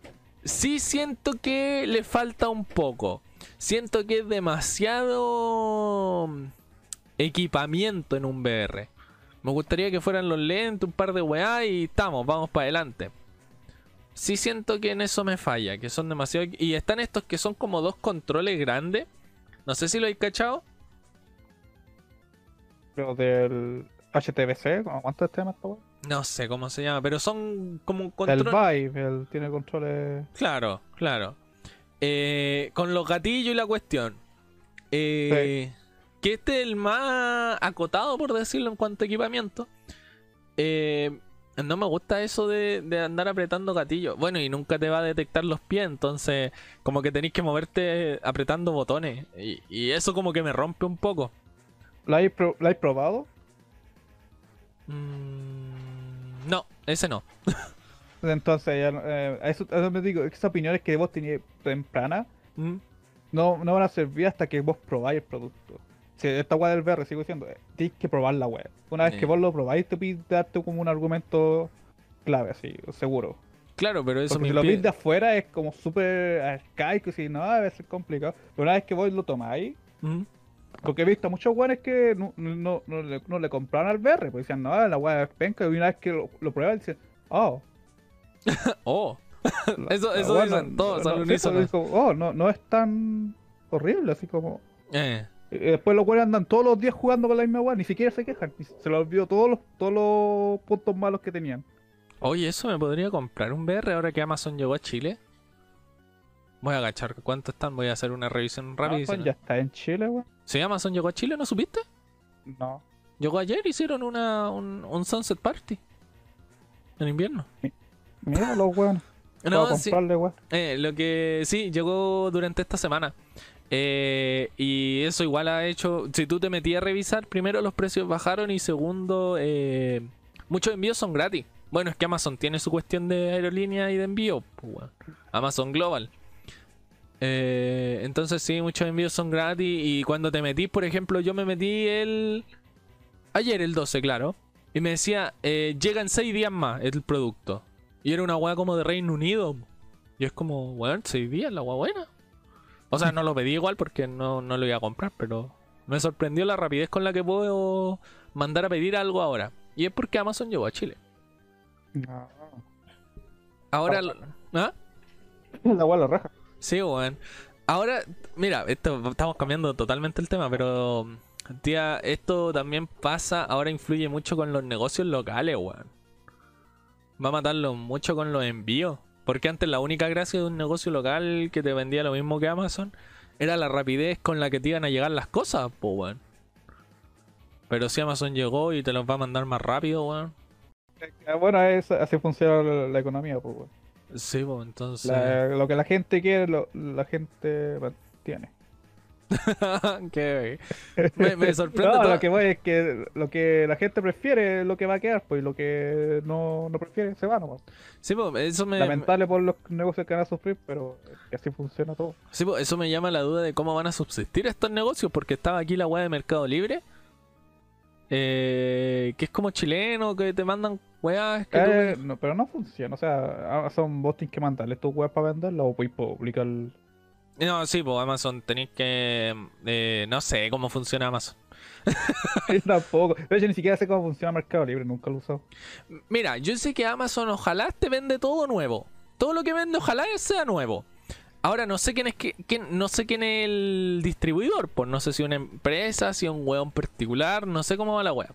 sí siento que le falta un poco. Siento que es demasiado equipamiento en un VR. Me gustaría que fueran los lentes, un par de weá y estamos, vamos para adelante. Sí siento que en eso me falla, que son demasiado... Y están estos que son como dos controles grandes. No sé si lo hay cachado. Pero del HTBC, ¿cómo ¿cuánto es tema esta weá? No sé cómo se llama, pero son como un El. Vive, el tiene controles. Claro, claro. Eh, con los gatillos y la cuestión. Eh, Que este es el más acotado, por decirlo, en cuanto a equipamiento. Eh, no me gusta eso de, de andar apretando gatillos. Bueno, y nunca te va a detectar los pies, entonces como que tenéis que moverte apretando botones. Y, y eso como que me rompe un poco. ¿La pro- hay probado? Mm, no, ese no. Entonces, ya, eh, eso, eso me digo, esas opiniones que vos tenías tempranas Mm, no, no van a servir hasta que vos probáis el producto. Si esta weá del VR, sigo diciendo, eh, tienes que probar la weá. Una vez que vos lo probáis, te pide darte como un argumento clave, así, seguro. Claro, pero eso Porque me si lo impide- ves de afuera es como súper arcaico, si no, a veces es complicado. Pero una vez que vos lo tomáis, Mm, porque he visto a muchos weones que no, no, no le, no le compraron al VR, pues decían, no, la weá es penca, y una vez que lo, lo prueban, dicen, oh. Oh, la- Eso- eso dicen todos al unísono. dijo, oh, no, no es tan horrible, así como... eh. Y después los weones andan todos los días jugando con la misma weá, ni siquiera se quejan, se les olvidó todos los, todos los puntos malos que tenían. Oye, eso me podría comprar un VR ahora que Amazon llegó a Chile. Voy a agachar cuánto están, voy a hacer una revisión rápida. Amazon ya está en Chile, weón. ¿Sí, Amazon llegó a Chile? ¿No supiste? No. Llegó ayer, hicieron una, un, un Sunset Party. En invierno. Mira los weones. No, sí. weón. Eh, lo que sí, llegó durante esta semana. Eh, y eso igual ha hecho. Si tú te metías a revisar, primero los precios bajaron y segundo, eh, muchos envíos son gratis. Bueno, es que Amazon tiene su cuestión de aerolínea y de envío. pues, weón. Amazon Global. Eh, entonces sí, muchos envíos son gratis. Y cuando te metís, por ejemplo, yo me metí el... Ayer el 12, claro. Y me decía, eh, llega en 6 días más el producto. Y era una weá como de Reino Unido. Y es como, weón, 6 días, la weá buena. O sea, no lo pedí igual porque no, no lo iba a comprar, pero me sorprendió la rapidez con la que puedo mandar a pedir algo ahora. Y es porque Amazon llegó a Chile. No. Ahora... lo- ¿Ah? La weá la raja. Sí, weón. Ahora, mira, esto estamos cambiando totalmente el tema, pero tía, esto también pasa, ahora influye mucho con los negocios locales, weón. Va a matarlo mucho con los envíos. Porque antes la única gracia de un negocio local que te vendía lo mismo que Amazon era la rapidez con la que te iban a llegar las cosas, pues, weón. Pero si Amazon llegó y te los va a mandar más rápido, weón. Ah, Bueno, es, así funciona la, la economía, pues, weón. Sí, pues entonces. La- lo que la gente quiere, lo- la gente tiene. Qué- me, me sorprende No, todo- lo que voy es que lo que la gente prefiere es lo que va a quedar, pues, y lo que no, no prefiere se va nomás. Sí, pues, eso me, Lamentable por los negocios que van a sufrir, pero que así funciona todo. Sí, pues, eso me llama la duda de cómo van a subsistir estos negocios, porque estaba aquí la weá de Mercado Libre, eh, que es como chileno, que te mandan weas que tú- Eh, no, pero no funciona, o sea, Amazon vos tienes que mandarle tus webs para venderlo o puedes publicar No, sí, pues Amazon tenéis que. eh, no sé cómo funciona Amazon. Yo tampoco. De hecho, ni siquiera sé cómo funciona Mercado Libre, nunca lo he usado. Mira, yo sé que Amazon ojalá te vende todo nuevo. Todo lo que vende ojalá sea nuevo. Ahora no sé quién es que, quién- no sé quién es el distribuidor, pues no sé si una empresa, si un weón particular, no sé cómo va la wea.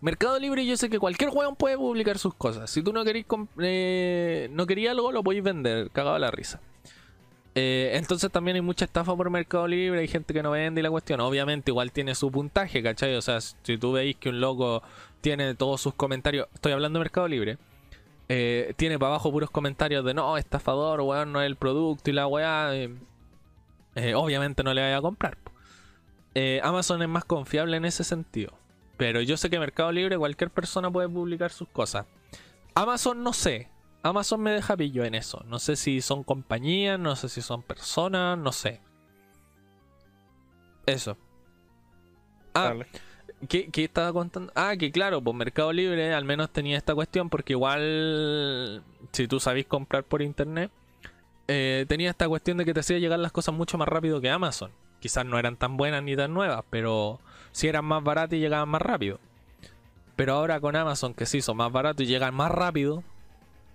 Mercado Libre yo sé que cualquier weón puede publicar sus cosas. Si tú no querís eh, no querías algo, lo podéis vender, cagado la risa. Eh, entonces también hay mucha estafa por Mercado Libre, hay gente que no vende y la cuestión. Obviamente igual tiene su puntaje, ¿cachai? O sea, si tú veis que un loco tiene todos sus comentarios, estoy hablando de Mercado Libre, eh, tiene para abajo puros comentarios de no, estafador, weón, no es el producto y la weá, eh, obviamente no le vaya a comprar. Amazon es más confiable en ese sentido. Pero yo sé que Mercado Libre cualquier persona puede publicar sus cosas. Amazon no sé. Amazon me deja pillo en eso. No sé si son compañías, no sé si son personas, no sé. Eso. Ah. ¿Qué, qué estaba contando? Ah, que claro, pues Mercado Libre al menos tenía esta cuestión porque igual si tú sabís comprar por internet, eh, tenía esta cuestión de que te hacía llegar las cosas mucho más rápido que Amazon. Quizás no eran tan buenas ni tan nuevas, pero sí eran más baratas y llegaban más rápido. Pero ahora con Amazon, que sí son más baratos y llegan más rápido,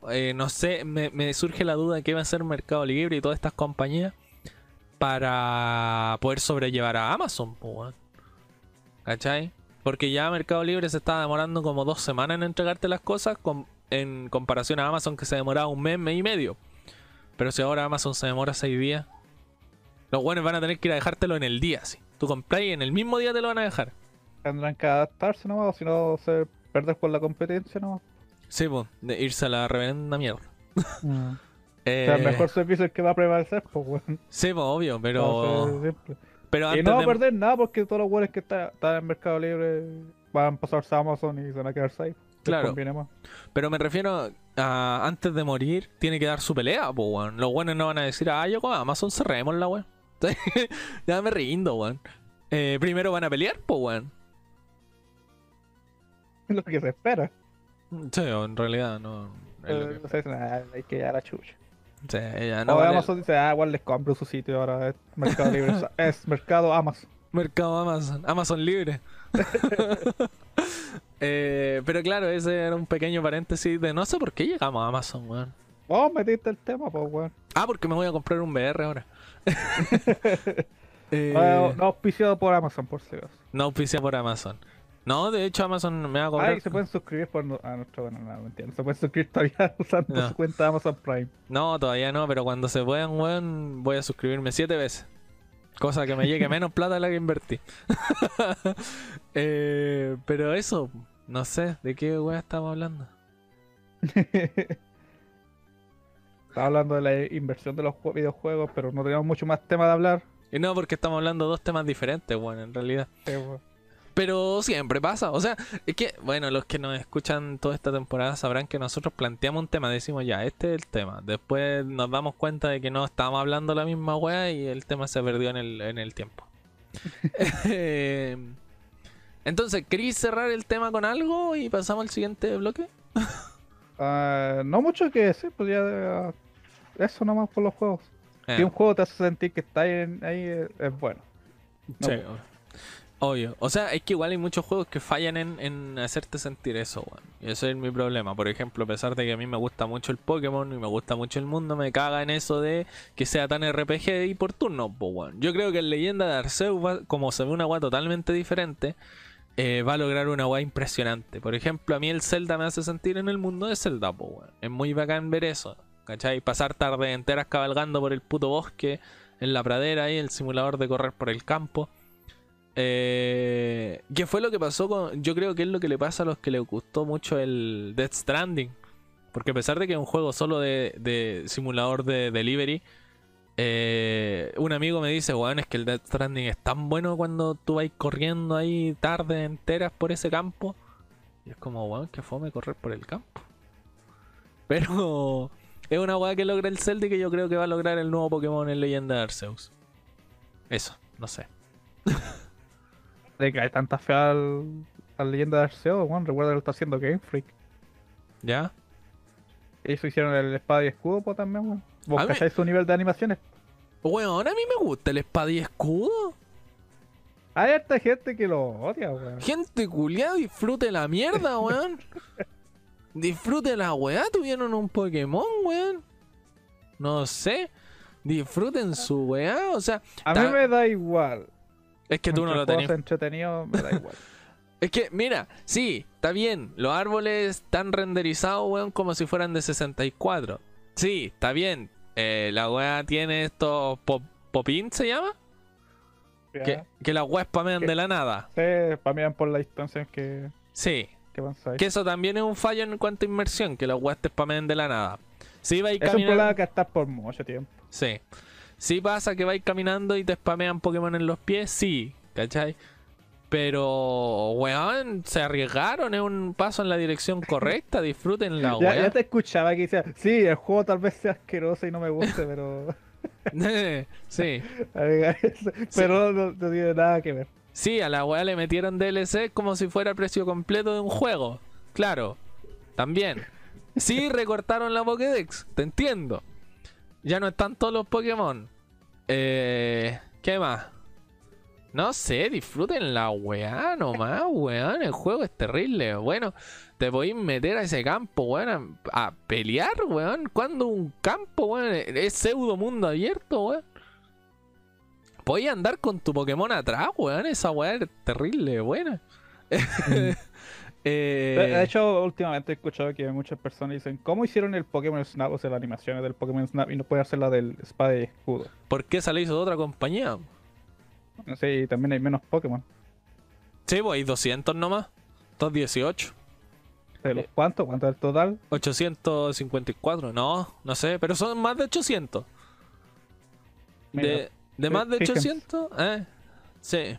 eh, no sé, me, surge la duda de qué va a ser Mercado Libre y todas estas compañías para poder sobrellevar a Amazon. ¿Cachai? Porque ya Mercado Libre se está demorando como dos semanas en entregarte las cosas con- en comparación a Amazon que se demoraba un mes, mes y medio. Pero si ahora Amazon se demora seis días, los buenos van a tener que ir a dejártelo en el día, sí. Tú compras y en el mismo día te lo van a dejar. Tendrán que adaptarse nomás, o si no se perder por la competencia nomás. Sí, pues, de irse a la reverenda mierda. O Eh, sea, el mejor servicio es el que va a prevalecer, pues, weón. Sí, pues, obvio, pero. Pero Y antes no va a de- perder nada porque todos los weones que están en Mercado Libre van a pasarse a Amazon y se van a quedar safe. Claro. más. Pero me refiero a antes de morir, tiene que dar su pelea, pues, weón. Los buenos no van a decir, ah, yo con Amazon cerremos la weón. ya me rindo, weón. Eh, primero van a pelear, pues, weón. Es lo que se espera. Sí, o en realidad no. es Eh, dicen, "Ah, hay que llegar a chucha. Sí, ya No, no vale- Amazon dice, ah, igual les compro su sitio ahora. Es Mercado Libre. es- Mercado Amazon. Mercado Amazon, Amazon libre. Eh, pero claro, ese era un pequeño paréntesis de no sé por qué llegamos a Amazon, weón. Vos metiste el tema, pues, weón. Ah, porque me voy a comprar un VR ahora. Eh, No, no auspiciado por Amazon, por si acaso. no auspicia por Amazon. No, de hecho Amazon me va a cobrar. Ay, se pueden suscribir por no- a nuestro bueno, no, mentira. No se pueden suscribir todavía usando No. su cuenta de Amazon Prime. No, todavía no, pero cuando se puedan, weón, voy a suscribirme siete veces. Cosa que me llegue menos plata de la que invertí. Eh, pero eso, no sé, ¿de qué weón estamos hablando? Estaba hablando de la inversión de los jue- videojuegos, pero no teníamos mucho más tema de hablar. Y no, porque estamos hablando de dos temas diferentes, weón, en realidad. Pero siempre pasa, o sea, es que, bueno, los que nos escuchan toda esta temporada sabrán que nosotros planteamos un tema, decimos ya, este es el tema. Después nos damos cuenta de que no estábamos hablando la misma weá y el tema se perdió en el, en el tiempo. Eh, Entonces, ¿queréis cerrar el tema con algo y pasamos al siguiente bloque? Ah, no mucho que decir, pues ya eso nomás por los juegos. Eh, Si un juego te hace sentir que está ahí, ahí es, es bueno. no, sí, obvio. O sea, es que igual hay muchos juegos que fallan en, en hacerte sentir eso, weón. Y ese es mi problema. Por ejemplo, a pesar de que a mí me gusta mucho el Pokémon y me gusta mucho el mundo, me caga en eso de que sea tan RPG y por turno, pues, weón. Yo creo que en Leyenda de Arceus, va- como se ve una weá totalmente diferente, eh, va a lograr una weá impresionante. Por ejemplo, a mí el Zelda me hace sentir en el mundo de Zelda, pues, weón. Es muy bacán ver eso. ¿Cachai? Pasar tardes enteras cabalgando por el puto bosque, en la pradera ahí, el simulador de correr por el campo. Eh, ¿Qué fue lo que pasó con.? Yo creo que es lo que le pasa a los que les gustó mucho el Death Stranding. Porque a pesar de que es un juego solo de, de simulador de delivery, eh, un amigo me dice, weón, es que el Death Stranding es tan bueno cuando tú vas corriendo ahí tardes enteras por ese campo. Y es como, weón, que fome correr por el campo. Pero es una weá que logra el Zelda y que yo creo que va a lograr el nuevo Pokémon en Leyenda de Arceus. Eso, no sé. De que hay tanta fe al, leyenda de Arceus, bueno, recuerda que lo está haciendo Game Freak. ¿Ya? Ellos hicieron el espada y escudo pues, también, weón. ¿Vos A mí- cacháis su nivel de animaciones? Weón, a mí me gusta el espada y escudo. Hay harta gente que lo odia, weón. Gente culiada, disfrute la mierda, weón. disfrute la weá, tuvieron un Pokémon, weón. No sé. Disfruten su weá, o sea. A mí me da igual. Es que tú no lo tenías. entretenido, me da igual. Es que, mira, sí, está bien. Los árboles están renderizados, weón, como si fueran de 64. Sí, está bien. Eh, la weá tiene estos pop popin, ¿se llama? Que, que las weas spamean de la nada. Sí, para mí por la distancia que, Sí. Que eso también es un fallo en cuanto a inmersión, que las weas te spamean de la nada. Si vais Es un problema caminando. que estás por mucho tiempo. Sí. Si pasa que vais caminando y te spamean Pokémon en los pies, sí, ¿cachai? Pero, weón, se arriesgaron, es un paso en la dirección correcta, disfruten la Ya, ya te escuchaba que decía, sí, el juego tal vez sea asqueroso y no me guste, pero. sí. pero no, no tiene nada que ver. Sí, a la weá le metieron DLC como si fuera el precio completo de un juego. Claro, también. Sí, recortaron la Pokédex, te entiendo. Ya no están todos los Pokémon. Eh, ¿Qué más? No sé, disfruten la weá nomás, weón. El juego es terrible. Bueno, te podéis meter a ese campo, weón, a, a pelear, weón. ¿Cuándo un campo, weón? Es pseudo mundo abierto, weón. Podéis andar con tu Pokémon atrás, weón. Esa weá es terrible, buena. Eh, De de hecho, últimamente he escuchado que muchas personas dicen, ¿cómo hicieron el Pokémon Snap? O sea, las animaciones del Pokémon Snap y no puede hacer la del espada y escudo. ¿Por qué se la hizo de otra compañía? No sé, y también hay menos Pokémon. Sí, pues hay 200 nomás. 218. ¿De Eh. los cuántos? ¿Cuánto es el total? 854. No, no sé, pero son más de 800. Mira, De, de más de fíjense. 800, ¿eh? Sí.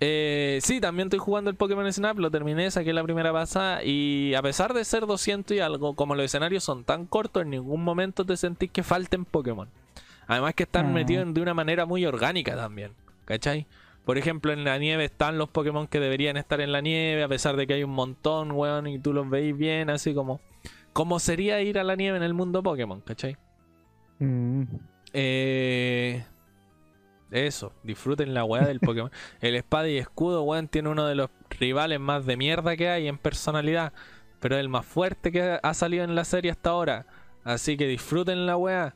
Eh, sí, también estoy jugando el Pokémon Snap, lo terminé, saqué la primera pasada y a pesar de ser 200 y algo, como los escenarios son tan cortos, en ningún momento te sentís que falten Pokémon. Además que están Ah. metidos de una manera muy orgánica también, ¿cachai? Por ejemplo, en la nieve están los Pokémon que deberían estar en la nieve, a pesar de que hay un montón, weón, y tú los veis bien, así como... Como sería ir a la nieve en el mundo Pokémon, ¿cachai? Mm. Eh, eso, disfruten la weá del Pokémon. El espada y escudo, weón, tiene uno de los rivales más de mierda que hay en personalidad. Pero es el más fuerte que ha salido en la serie hasta ahora. Así que disfruten la weá.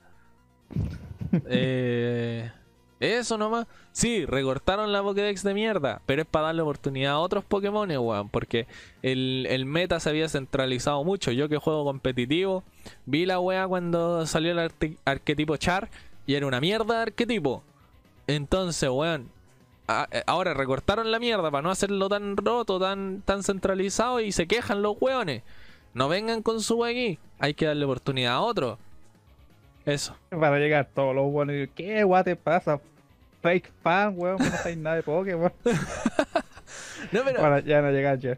Eh, eso nomás. Sí, recortaron la Pokédex de mierda. Pero es para darle oportunidad a otros Pokémon, weón. Porque el, el meta se había centralizado mucho. Yo que juego competitivo, vi la weá cuando salió el arquetipo Char. Y era una mierda de arquetipo. Entonces, weón. eh, ahora recortaron la mierda para no hacerlo tan roto, tan, tan centralizado. Y se quejan los weones. No vengan con su aquí. Hay que darle oportunidad a otro. Eso. Para llegar todos los y ¿qué guay te pasa? Fake fan, weón, no sabes nada de Pokémon. No, pero, Para ya no llegar ya.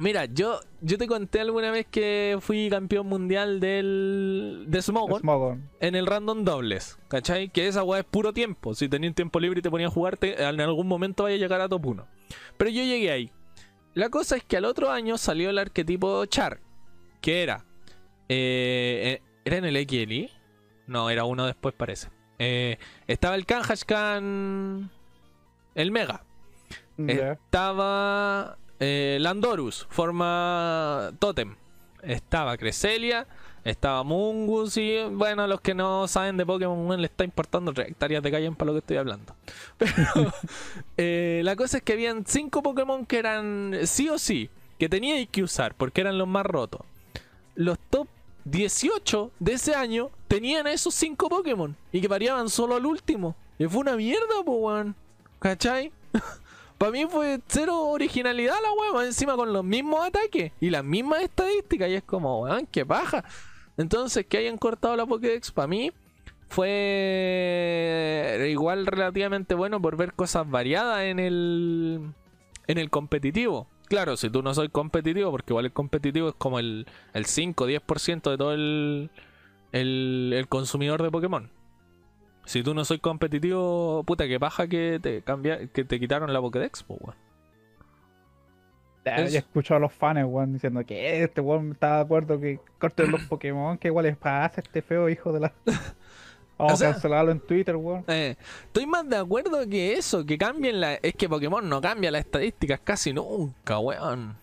Mira, yo, yo te conté alguna vez que fui campeón mundial del, de Smogon Smogon. en el random dobles. ¿Cachai? Que esa weá es puro tiempo. Si tenías tiempo libre y te ponías a jugarte, en algún momento vaya a llegar a top 1. Pero yo llegué ahí. La cosa es que al otro año salió el arquetipo Char. Que era. eh, eh, ¿Era en el XLI? No, era uno después, parece. Eh, estaba el Kanhashkan. El Mega. Estaba eh, Landorus, forma Totem. Estaba Cresselia, estaba Mungus y bueno, los que no saben de Pokémon le está importando tres hectáreas de calle para lo que estoy hablando. Pero eh, la cosa es que habían cinco Pokémon que eran sí o sí, que teníais que usar porque eran los más rotos. Los top 18 de ese año tenían esos cinco Pokémon y que variaban solo al último. Y fue una mierda, weón. ¿Cachai? Para mí fue cero originalidad la weá, encima con los mismos ataques y las mismas estadísticas. Y es como, weón, qué paja. Entonces, que hayan cortado la Pokédex, para mí fue igual relativamente bueno por ver cosas variadas en el, en el competitivo. Claro, si tú no soy competitivo, porque igual el competitivo es como el, el 5-10% de todo el, el consumidor de Pokémon. Si tú no soy competitivo, puta, que paja que te cambia, que te quitaron la Pokédex, po, weón. Ya he escuchado a los fans, weón, diciendo que este weón está de acuerdo que corten los Pokémon, que igual les pasa este feo hijo de la. Vamos O sea- a cancelarlo en Twitter, weón. Eh, estoy más de acuerdo que eso, que cambien la. Es que Pokémon no cambia las estadísticas casi nunca, weón.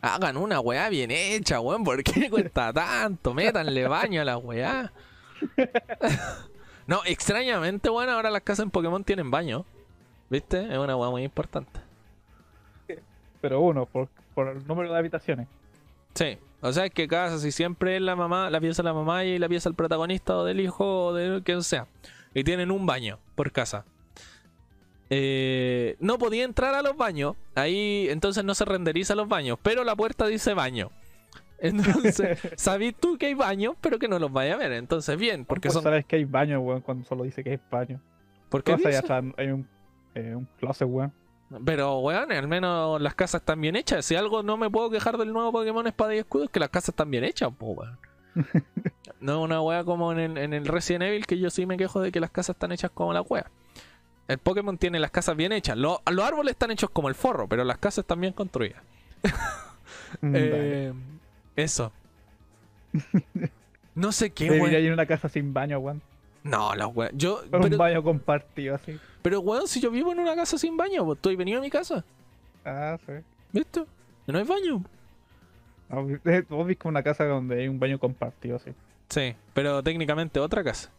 Hagan una weá bien hecha, weón. ¿Por qué cuesta tanto? Métanle baño a la weá. no, extrañamente, weón, ahora las casas en Pokémon tienen baño. ¿Viste? Es una weá muy importante. Pero uno, por, por el número de habitaciones. Sí. O sea, es que casa si siempre es la mamá, la pieza de la mamá y la pieza del protagonista o del hijo o de quien sea. Y tienen un baño por casa. Eh, no podía entrar a los baños. Ahí entonces no se renderiza los baños. Pero la puerta dice baño. Entonces, sabís tú que hay baños, pero que no los vaya a ver. Entonces, bien, porque Porque son. sabes que hay baño, weón, cuando solo dice que hay baño. ¿Por ¿Qué dice? atrás? Hay un, eh, un closet, weón. Pero, weón, al menos las casas están bien hechas. Si algo no me puedo quejar del nuevo Pokémon Espada y Escudo es que las casas están bien hechas, po, weón. no es una wea como en el, en el Resident Evil que yo sí me quejo de que las casas están hechas como la wea. El Pokémon tiene las casas bien hechas. Lo- los árboles están hechos como el forro, pero las casas están bien construidas. Mm. Eh, eso. No sé qué, Debería weón. ir a una casa sin baño, weón. No, la wea. Yo, Con un pero, baño compartido, así. pero, weón, si yo vivo en una casa sin baño, pues estoy venido a mi casa. Ah, sí. ¿Viste? No hay baño. No, Vos viste una casa donde hay un baño compartido, sí. Sí, pero técnicamente otra casa.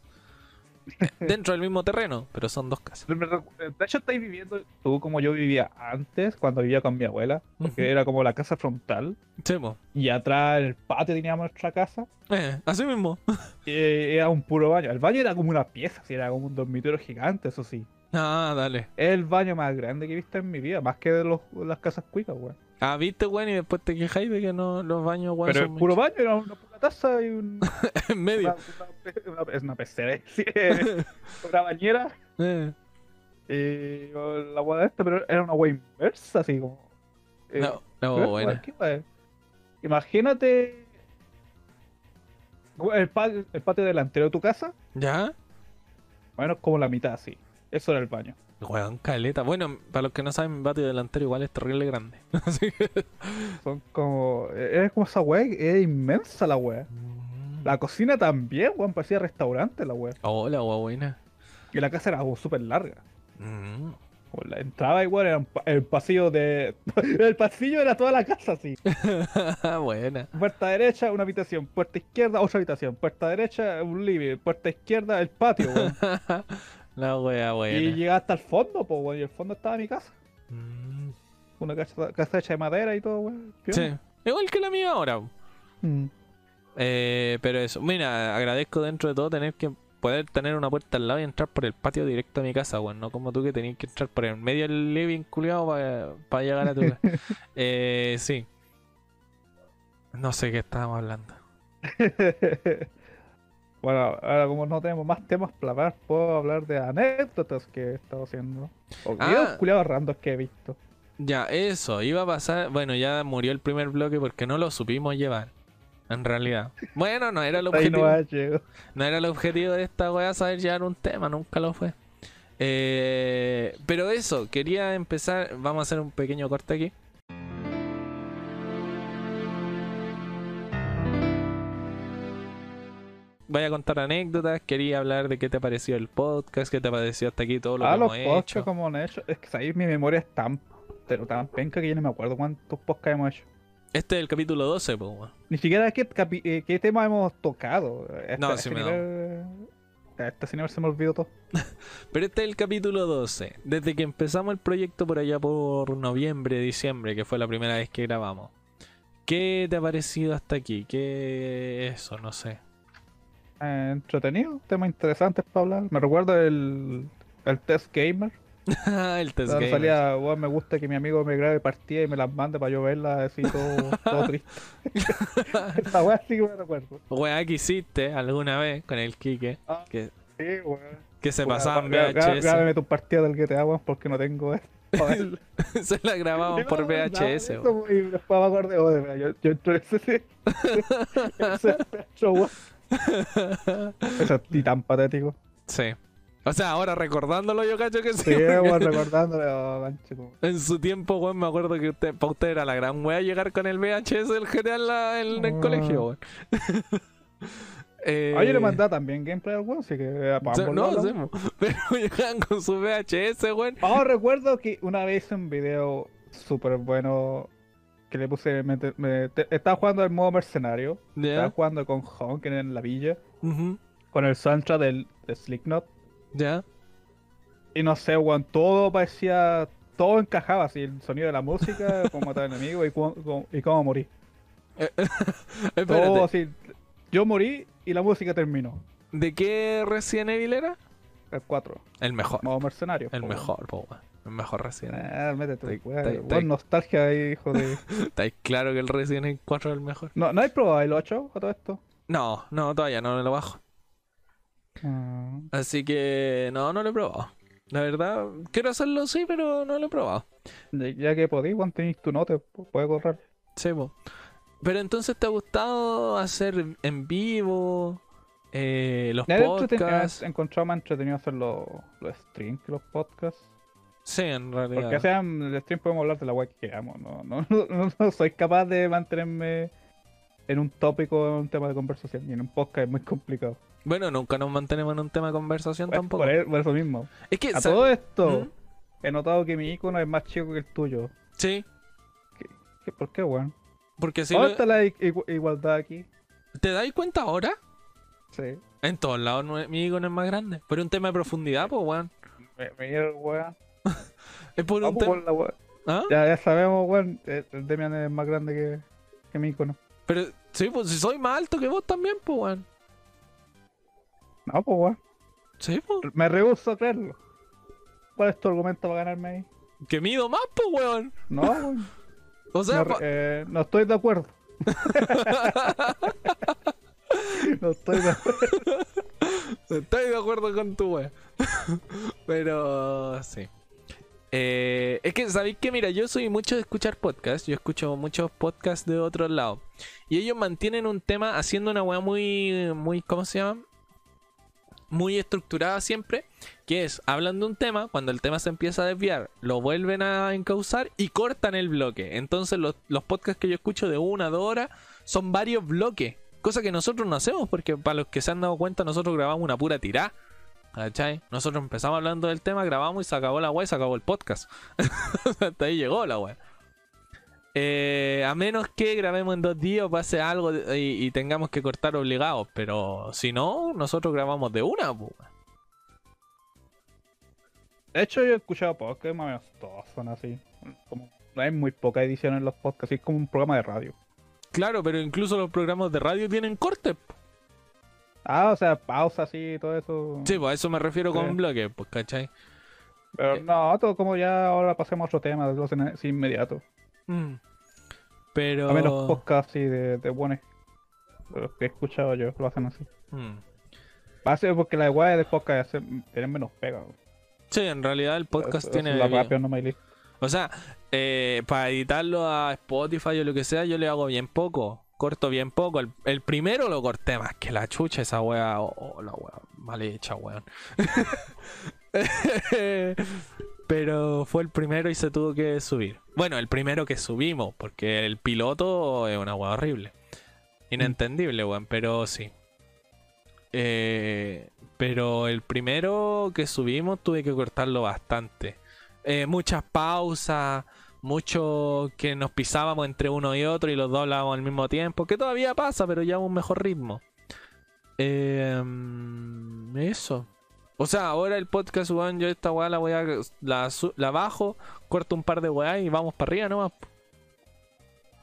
Dentro del mismo terreno, pero son dos casas. De de hecho, estáis viviendo tú como yo vivía antes, cuando vivía con mi abuela, porque era como la casa frontal, Sí, y atrás en el patio teníamos nuestra casa, Eh, así mismo. y era un puro baño. El baño era como una pieza, así, era como un dormitorio gigante, eso sí. Ah, dale. Es el baño más grande que he visto en mi vida, más que de los, las casas cuicas, weón. Ah, viste, weón, y después te quejáis de que no, los baños, weón, Pero el son puro muy baño era una pura taza y un, en medio. una, una es una pecera, sí, eh, una bañera Eh, y la agua de esta, pero era una agua inversa, así como. eh, no, no, ¿Qué, buena. ¿Qué fue? Imagínate el patio, el patio delantero de tu casa, ¿Ya? bueno, como la mitad así. Eso era el baño. Weón, caleta. Bueno, para los que no saben, mi patio delantero igual es terrible grande. Así que. Son como. Es como esa weá, es inmensa la weá. La cocina también, weón, parecía restaurante la weá. Hola, weón, buena. Y la casa era súper larga. Mm. La entrada igual era el pasillo de. El pasillo era toda la casa así. buena. Puerta derecha, una habitación. Puerta izquierda, otra habitación. Puerta derecha, un living. Puerta izquierda, el patio, weón. La wea, Y llegaba hasta el fondo, pues, weón. Y el fondo estaba mi casa. Mm. Una casa, casa hecha de madera y todo, weón. Sí. Igual que la mía ahora. Mm. Eh, pero eso, mira, agradezco dentro de todo tener que poder tener una puerta al lado y entrar por el patio directo a mi casa, weón. No como tú que tenías que entrar por el medio del living culiado para llegar a tu casa. eh, sí. No sé qué estábamos hablando. bueno, ahora como no tenemos más temas para hablar, puedo hablar de anécdotas que he estado haciendo. O Ah. videos culiados randos que he visto. Ya, eso, iba a pasar. Bueno, ya murió el primer bloque porque no lo supimos llevar. En realidad. Bueno, no era el objetivo. no. No era el objetivo de esta wea saber llevar un tema, nunca lo fue. Eh, pero eso, quería empezar. Vamos a hacer un pequeño corte aquí. Voy a contar anécdotas, quería hablar de qué te pareció el podcast, qué te pareció hasta aquí todo lo Ah, que los hemos podcasts hecho. como han hecho. Es que ahí mi memoria es tan, pero tan penca que yo no me acuerdo cuántos podcasts hemos hecho. Este es el capítulo 12, pues. weón. Ni siquiera qué, eh, qué tema hemos tocado. Este, No, este sí me da. Este nivel se me olvidó todo. Pero este es el capítulo 12. Desde que empezamos el proyecto por allá por noviembre, diciembre, que fue la primera vez que grabamos. ¿Qué te ha parecido hasta aquí? ¿Qué eso? No sé. Eh, entretenido, temas interesantes para hablar. Me recuerdo el, el test gamer. el test Donde gamer. salía, "Weón, me gusta que mi amigo me grabe partida y me las mande para yo verlas así todo, todo triste. Esa weá sí que me recuerdo. Weá que hiciste alguna vez con el Kike. Ah, Que, Sí, weón. que se pasaban VHS. Grábame tu partida del GTA, weón, porque no tengo esto. se la grababan por VHS. eso, Y después me acordé, oh, yo, yo entré en ese, ese espectro, weón. Eso es tan patético. Sí. O sea, ahora recordándolo yo cacho que sí. Sí, weón, recordándole, manche, como- En su tiempo, weón, me acuerdo que usted, para usted era la gran wea llegar con el VHS del GTA en, la- en el Ah. colegio, weón. Eh, Ah, yo le mandaba también gameplay al weón, así que eh, o vamos sea, no, sí, pero llegaban con su VHS, weón. Oh, recuerdo que una vez un video súper bueno que le puse. me- me- te- estaba jugando el modo mercenario. Estaba jugando con Honk en la villa. Con el soundtrack del, de Slipknot. ya. Y no sé, weón, todo parecía. Todo encajaba así, el sonido de la música, cómo matar enemigos y, cómo- cómo- y cómo morí. Espérate, Todo así. Yo morí y la música terminó. ¿de qué Resident Evil era? El 4. El mejor. Modo mercenario. El po, mejor, po, weón. Mejor Resident Evil. Ah, métete, Te- weón. nostalgia ahí, hijo de. ¿Estáis claro que el Resident Evil 4 es el mejor? ¿No, ¿no hay probado el 8 a todo esto? No, no, todavía no lo bajo. Ah. Así que no, no lo he probado. La verdad, quiero hacerlo sí, pero no lo he probado. Ya- que podéis, Juan, tenéis tu note, puede correr. Sí, po. Pero entonces te ha gustado hacer en vivo eh, los podcasts. he encontrado más entretenido hacer los, los streams que los podcasts. Sí, en Porque realidad. sean el stream podemos hablar de la web que queramos. No, no, no, no- soy capaz de mantenerme en un tópico, en un tema de conversación. Y en un podcast es muy complicado. Bueno, nunca nos mantenemos en un tema de conversación Pues, tampoco. por, e- por eso mismo. Es que, A todo esto, ¿Mm? he notado que mi icono es más chico que el tuyo. Sí, ¿Qué- ¿Por qué, weón? porque si ¿Dónde lo- está la igu- igualdad aquí? ¿Te dais cuenta ahora? Sí. En todos lados mi icono es más grande. Pero un tema de profundidad, pues, weón. Llega, weón. Es por un Vamos tema. con la weón. ¿Ah? Ya, ya sabemos, weón. El el Demian es más grande que, que mi icono. Pero sí, pues si soy más alto que vos también, pues, weón. No, pues, weón. Sí, pues. Me rehuso a creerlo. ¿Cuál es tu argumento para ganarme ahí? Que mido más, pues, weón. No, weón. O sea, no, eh, no estoy de acuerdo. no estoy de acuerdo. Estoy de acuerdo con tu wea. Pero sí. Eh, es que, ¿sabéis que Mira, yo soy mucho de escuchar podcasts. Yo escucho muchos podcasts de otros lados. Y ellos mantienen un tema haciendo una wea muy, muy, ¿cómo se llama? Muy estructurada siempre. Que es, hablan de un tema, cuando el tema se empieza a desviar, lo vuelven a encauzar y cortan el bloque. Entonces los, los podcasts que yo escucho de una, dos horas, son varios bloques. Cosa que nosotros no hacemos, porque para los que se han dado cuenta, nosotros grabamos una pura tirada. ¿Cachai? Nosotros empezamos hablando del tema, grabamos y se acabó la web y se acabó el podcast. Hasta ahí llegó la web. Eh, a menos que grabemos en dos días o pase algo y, y tengamos que cortar obligados. Pero si no, nosotros grabamos de una. pues. De hecho, yo he escuchado podcasts, más todos son así. Como, no hay muy poca edición en los podcasts, es como un programa de radio. Claro, pero incluso los programas de radio tienen cortes. po. Ah, o sea, pausa así y todo eso. Sí, pues a eso me refiero con Sí. bloque, pues, ¿cachai? Pero Eh. no, todo como ya ahora pasemos a otro tema, lo hacen así inmediato. Mm. Pero. A menos podcasts así de, de buenos. Los que he escuchado yo, lo hacen así. Mm. Va a ser porque la web de podcast tienen menos pega. Sí, en realidad el podcast tiene. eso es la rápido, no me li- O sea, eh, para editarlo a Spotify o lo que sea, yo le hago bien poco. Corto bien poco. El, el primero lo corté más que la chucha, esa wea. Oh, oh, la wea mal hecha, weón. Pero fue el primero y se tuvo que subir. Bueno, el primero que subimos, porque el piloto es una wea horrible. Inentendible, weón, pero sí. Eh, pero el primero que subimos tuve que cortarlo bastante. Eh, muchas pausas, mucho que nos pisábamos entre uno y otro y los dos hablábamos al mismo tiempo, que todavía pasa, pero ya a un mejor ritmo. Eh, mm, eso. O sea, ahora el podcast, weón, yo esta weá la voy a. La, bajo, corto un par de weá y vamos para arriba nomás.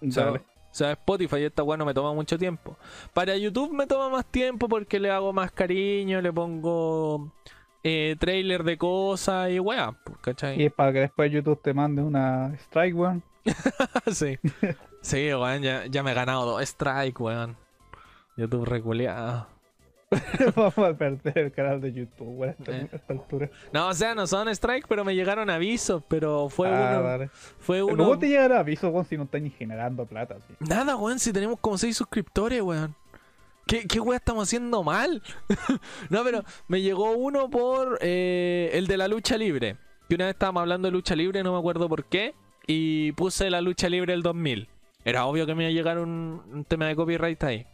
O sea, o sea, Spotify esta weá no me toma mucho tiempo. Para YouTube me toma más tiempo porque le hago más cariño, le pongo eh, trailer de cosas y weá, pues, ¿cachai? Y es para que después YouTube te mande una strike, weón. sí. Sí, weón, ya, ya me he ganado dos strike, weón. YouTube reculeado. Vamos a perder el canal de YouTube, weón, Eh. esta altura. No, o sea, no son strike, pero me llegaron avisos, pero fue ah, uno. vale. Fue uno. ¿Cómo te llegará aviso, weón, si no estás ni generando plata? así? Nada, weón, si tenemos como 6 suscriptores, weón. ¿Qué, qué estamos haciendo mal? no, pero me llegó uno por eh, el de la lucha libre. Que una vez estábamos hablando de lucha libre, no me acuerdo por qué. Y puse la lucha libre del 2000. Era obvio que me iba a llegar un, un tema de copyright ahí.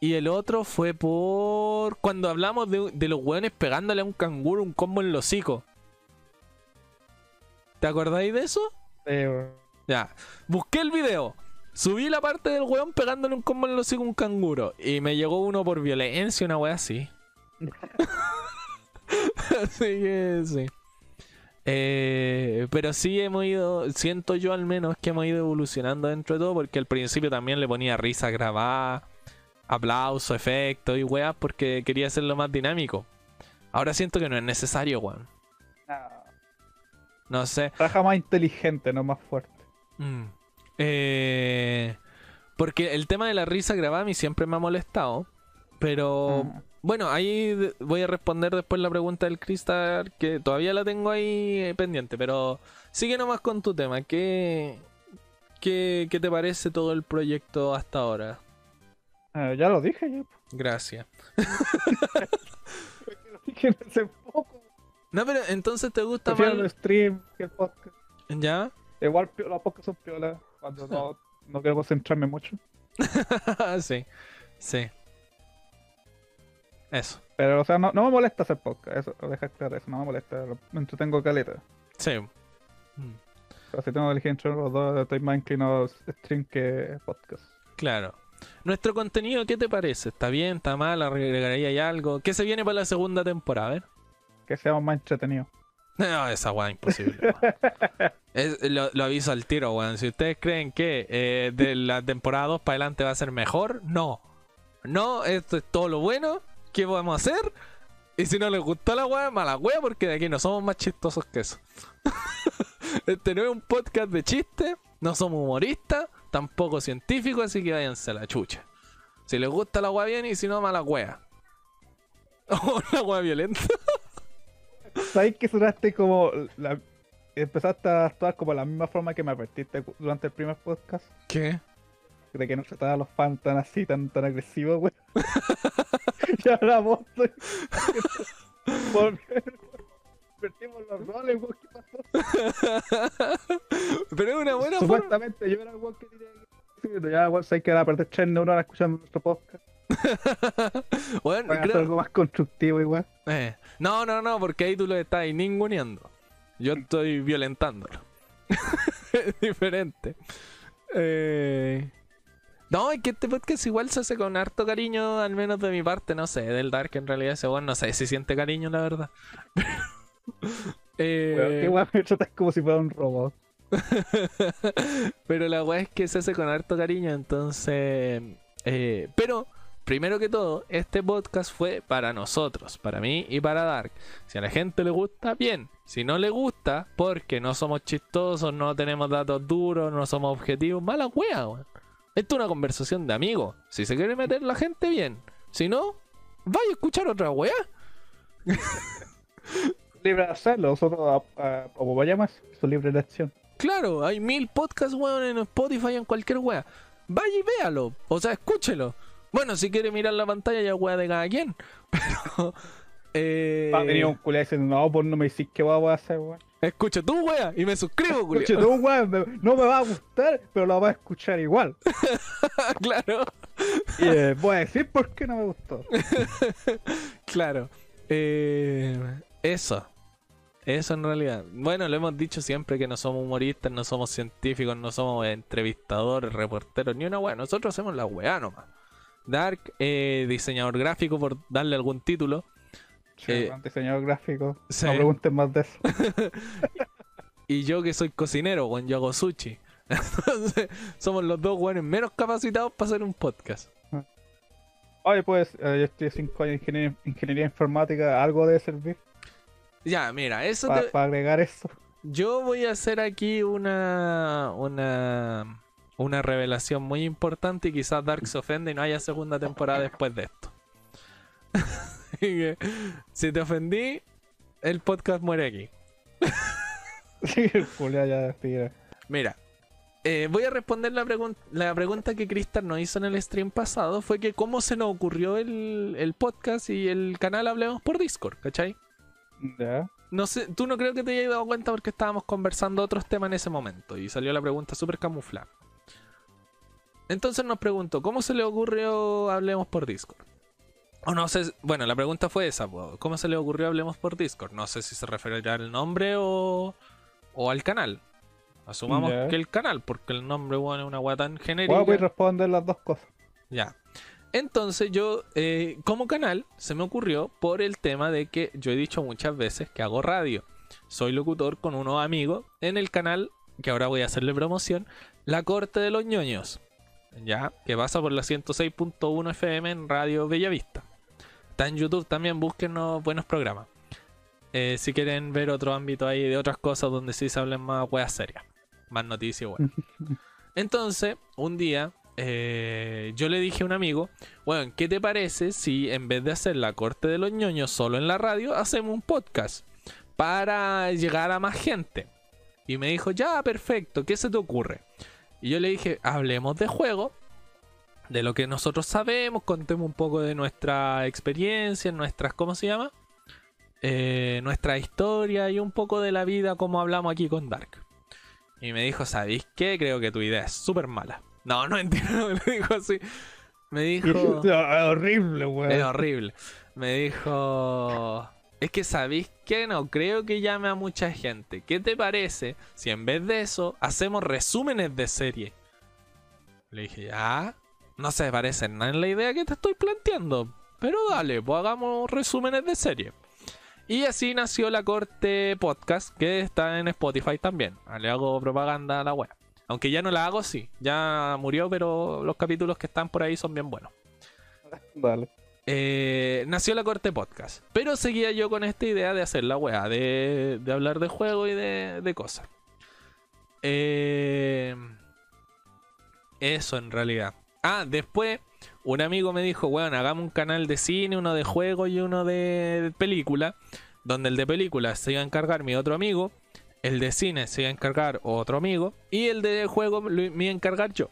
Y el otro fue por cuando hablamos de, de los weones pegándole a un canguro un combo en los hocico. ¿Te acordáis de eso? Sí, weón. Ya. Busqué el video. Subí la parte del weón pegándole un combo en los hocico a un canguro. Y me llegó uno por violencia, una wea así. así que sí. Eh, pero sí hemos ido, siento yo al menos que hemos ido evolucionando dentro de todo, porque al principio también le ponía risa grabada, aplauso, efecto y weas, porque quería hacerlo más dinámico. Ahora siento que no es necesario, weón. No. No sé. Trabaja más inteligente, no más fuerte. Mm. Eh, porque el tema de la risa grabada a mí siempre me ha molestado. Pero Ah. bueno, ahí voy a responder después la pregunta del Cristal, que todavía la tengo ahí eh, pendiente. Pero sigue nomás con tu tema. ¿Qué, qué, qué te parece todo el proyecto hasta ahora? Eh, ya lo dije, ya. Gracias. Lo dije hace poco. No, pero entonces te gusta Prefiero más. el stream que el podcast. ¿Ya? Igual los podcasts son piolas cuando no, no quiero concentrarme mucho. sí, sí. Eso. Pero, o sea, no, no me molesta hacer podcast. Eso, deja claro eso. No me molesta. lo- Me entretengo caleta. Sí. Mm. O sea, si tengo que elegir entre los dos, estoy más inclinado a stream que podcast. Claro. Nuestro contenido, ¿qué te parece? ¿Está bien? ¿Está mal? ¿Agregaría algo? ¿Qué se viene para la segunda temporada? A ver. Que seamos más entretenidos. No, esa weá imposible. Es- lo, lo aviso al tiro, weón. Si ustedes creen que eh, de la temporada 2 para adelante va a ser mejor, no. No, esto es todo lo bueno que podemos hacer. Y si no les gustó la weá, mala weá, porque de aquí no somos más chistosos que eso. este no es un podcast de chistes, no somos humoristas, tampoco científicos, así que váyanse a la chucha. Si les gusta la weá bien y si no, mala weá. O la weá violenta. ¿Sabes que sonaste como. La... Empezaste a actuar como la misma forma que me advertiste durante el primer podcast? ¿Qué? De que no trataba a los fans tan así, tan, tan agresivos, güey. y ahora vos estoy. Por- Invertimos los roles, güey. ¿Qué pasó? Pero es una buena forma. Supuestamente yo era el que tenía que Ya, güey, sé que era perder tres neuronas escuchando nuestro podcast. Bueno, creo- algo más constructivo, igual. eh, No, no, no, porque ahí tú lo estás ninguneando. Yo estoy violentándolo. es diferente. Eh, No, es que este podcast igual se hace con harto cariño, al menos de mi parte, no sé, del Dark en realidad ese weón, no sé si siente cariño, la verdad. Eh, qué güey, me tratas como si fuera un robot. pero la weá es que se hace con harto cariño, entonces. eh, pero, primero que todo, este podcast fue para nosotros, para mí y para Dark. Si a la gente le gusta, bien. Si no le gusta, porque no somos chistosos, no tenemos datos duros, no somos objetivos, mala wea, weón. Esto es una conversación de amigos. Si se quiere meter la gente, bien. Si no, vaya a escuchar otra wea. Libre de hacerlo, nosotros, como vayamos, su libre elección. Claro, hay mil podcasts, weón, en Spotify, en cualquier wea. Vaya y véalo. O sea, escúchelo. Bueno, si quiere mirar la pantalla, ya wea de cada quien. Pero. Eh, Va a venir un culé diciendo, no, pues no me decís qué voy a hacer, weón. Escucha tú, wea, y me suscribo, culiao. Escucha, tú, me- no me va a gustar, pero lo vas a escuchar igual. claro, Y eh, voy a decir por qué no me gustó. claro. Eh, eso. Eso en realidad. Bueno, lo hemos dicho siempre que no somos humoristas, no somos científicos, no somos entrevistadores, reporteros, ni una wea. Nosotros hacemos la wea nomás. Dark, eh, diseñador gráfico, por darle algún título. Sí, Eh, diseñador gráfico. sí. No pregunten más de eso. Y yo que soy cocinero, weón, yo hago sushi. Entonces, somos los dos weones menos capacitados para hacer un podcast. Oye, pues, eh, yo estoy 5 años de ingeniería, ingeniería informática, algo debe servir Ya, mira, eso para te- agregar eso. Yo voy a hacer aquí una, una, una revelación muy importante y quizás Dark se ofende y no haya segunda temporada después de esto. Así que, si te ofendí, el podcast muere aquí. Mira, eh, voy a responder la, pregun- la pregunta que Cristian nos hizo en el stream pasado. Fue que cómo se nos ocurrió el, el podcast y el canal Hablemos por Discord, ¿cachai? Ya. No sé, tú no creo que te hayas dado cuenta porque estábamos conversando otros temas en ese momento y salió la pregunta súper camuflada. Entonces nos preguntó, ¿cómo se le ocurrió Hablemos por Discord? O no sé, bueno, la pregunta fue esa, ¿cómo se le ocurrió Hablemos por Discord? No sé si se referirá al nombre o, o al canal. Asumamos que el canal, porque el nombre bueno, es una weá tan genérica. Bueno, pues responder las dos cosas. Ya. Entonces yo, eh, como canal, se me ocurrió por el tema de que yo he dicho muchas veces que hago radio. Soy locutor con unos amigos en el canal, que ahora voy a hacerle promoción, La Corte de los ñoños. Ya, que pasa por la 106.1 FM en Radio Bellavista. Está en YouTube también, búsquenos buenos programas. Eh, si quieren ver otro ámbito ahí de otras cosas donde sí se hablen más weas serias. Más noticias, bueno. Entonces, un día, eh, yo le dije a un amigo, bueno, ¿qué te parece si en vez de hacer la corte de los ñoños solo en la radio, hacemos un podcast para llegar a más gente? Y me dijo, ya, perfecto, ¿qué se te ocurre? Y yo le dije, hablemos de juego, de lo que nosotros sabemos, contemos un poco de nuestra experiencia, nuestras, ¿cómo se llama? Eh, nuestra historia y un poco de la vida como hablamos aquí con Dark. Y me dijo, ¿sabéis qué? Creo que tu idea es súper mala. No, no entiendo, me dijo así. Me dijo... Es horrible, weón. Es horrible. Me dijo. Es que sabéis que no creo que llame a mucha gente. ¿Qué te parece si en vez de eso hacemos resúmenes de serie? Le dije, ya. No se parece nada en la idea que te estoy planteando. Pero dale, pues hagamos resúmenes de serie. Y así nació la corte podcast, que está en Spotify también. Ah, Le hago propaganda a la web. Aunque ya no la hago, sí. Ya murió, pero los capítulos que están por ahí son bien buenos. Dale. Eh, nació la corte podcast. Pero seguía yo con esta idea de hacer la weá, de, de hablar de juego y de, de cosas. Eh, eso en realidad. Ah, después un amigo me dijo, weón, hagamos un canal de cine, uno de juego y uno de película. Donde el de película se iba a encargar mi otro amigo. El de cine se iba a encargar otro amigo. Y el de juego me iba a encargar yo.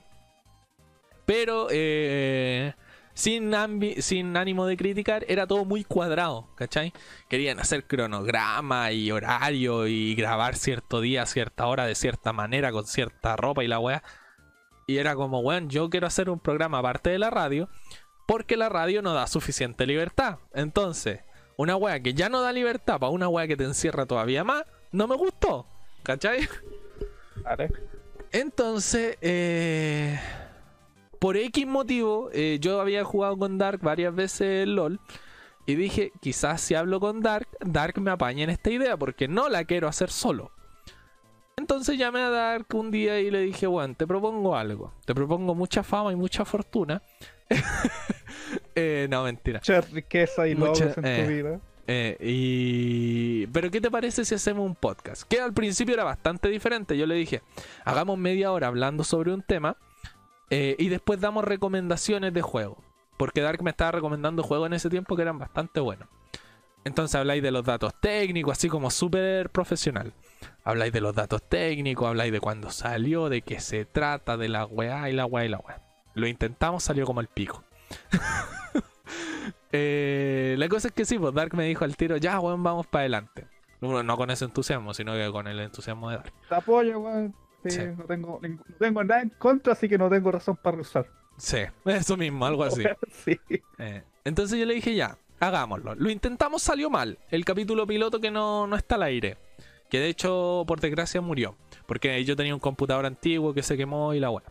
Pero eh, sin, ánimo de criticar, era todo muy cuadrado, ¿cachai? Querían hacer cronograma y horario y grabar cierto día, cierta hora, de cierta manera, con cierta ropa y la weá. Y era como, weón, yo quiero hacer un programa aparte de la radio, porque la radio no da suficiente libertad. Entonces, una weá que ya no da libertad para una weá que te encierra todavía más, no me gustó, ¿cachai? Entonces, eh, por X motivo, eh, yo había jugado con Dark varias veces en LOL. Y dije, quizás si hablo con Dark, Dark me apañe en esta idea, porque no la quiero hacer solo. Entonces llamé a Dark un día y le dije, bueno, te propongo algo. Te propongo mucha fama y mucha fortuna. Eh, no, mentira. Mucha riqueza y Mucha- logros en eh. tu vida. Eh, y... Pero ¿qué te parece si hacemos un podcast? Que al principio era bastante diferente. Yo le dije, hagamos media hora hablando sobre un tema eh, y después damos recomendaciones de juego. Porque Dark me estaba recomendando juegos en ese tiempo que eran bastante buenos. Entonces habláis de los datos técnicos, así como súper profesional. Habláis de los datos técnicos, habláis de cuándo salió, de qué se trata, de la weá y la weá y la weá. Lo intentamos, salió como el pico. Eh, la cosa es que sí, pues Dark me dijo al tiro, ya, weón, vamos para adelante. No, con ese entusiasmo, sino que con el entusiasmo de Dark. Te apoyo, weón. Sí. No, tengo, no tengo nada en contra, así que no tengo razón para usar. Sí, eso mismo, algo así. sí. Eh, entonces yo le dije, ya, hagámoslo. Lo intentamos, salió mal. El capítulo piloto que no, no está al aire. Que de hecho, por desgracia, murió. Porque yo tenía un computador antiguo que se quemó y la weá.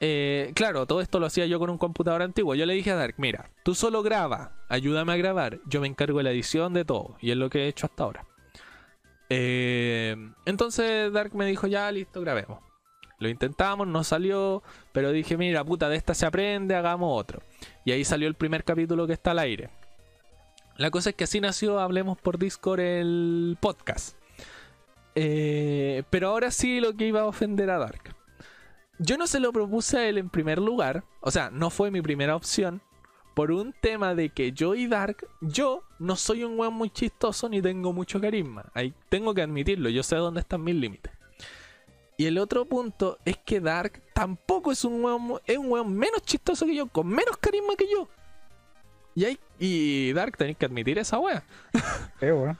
Eh, claro, todo esto lo hacía yo con un computador antiguo. Yo le dije a Dark, mira, tú solo graba, ayúdame a grabar, yo me encargo de la edición de todo. Y es lo que he hecho hasta ahora. Eh, entonces Dark me dijo, ya, listo, grabemos. Lo intentamos, no salió, pero dije, mira, puta, de esta se aprende, hagamos otro. Y ahí salió el primer capítulo que está al aire. La cosa es que así nació Hablemos por Discord el podcast. Eh, pero ahora sí lo que iba a ofender a Dark. Yo no se lo propuse a él en primer lugar, o sea, no fue mi primera opción, por un tema de que yo y Dark, yo no soy un weón muy chistoso ni tengo mucho carisma. Ahí tengo que admitirlo, yo sé dónde están mis límites. Y el otro punto es que Dark tampoco es un weón, es un weón menos chistoso que yo, con menos carisma que yo. Y, hay, y Dark tenéis que admitir esa wea. Eh.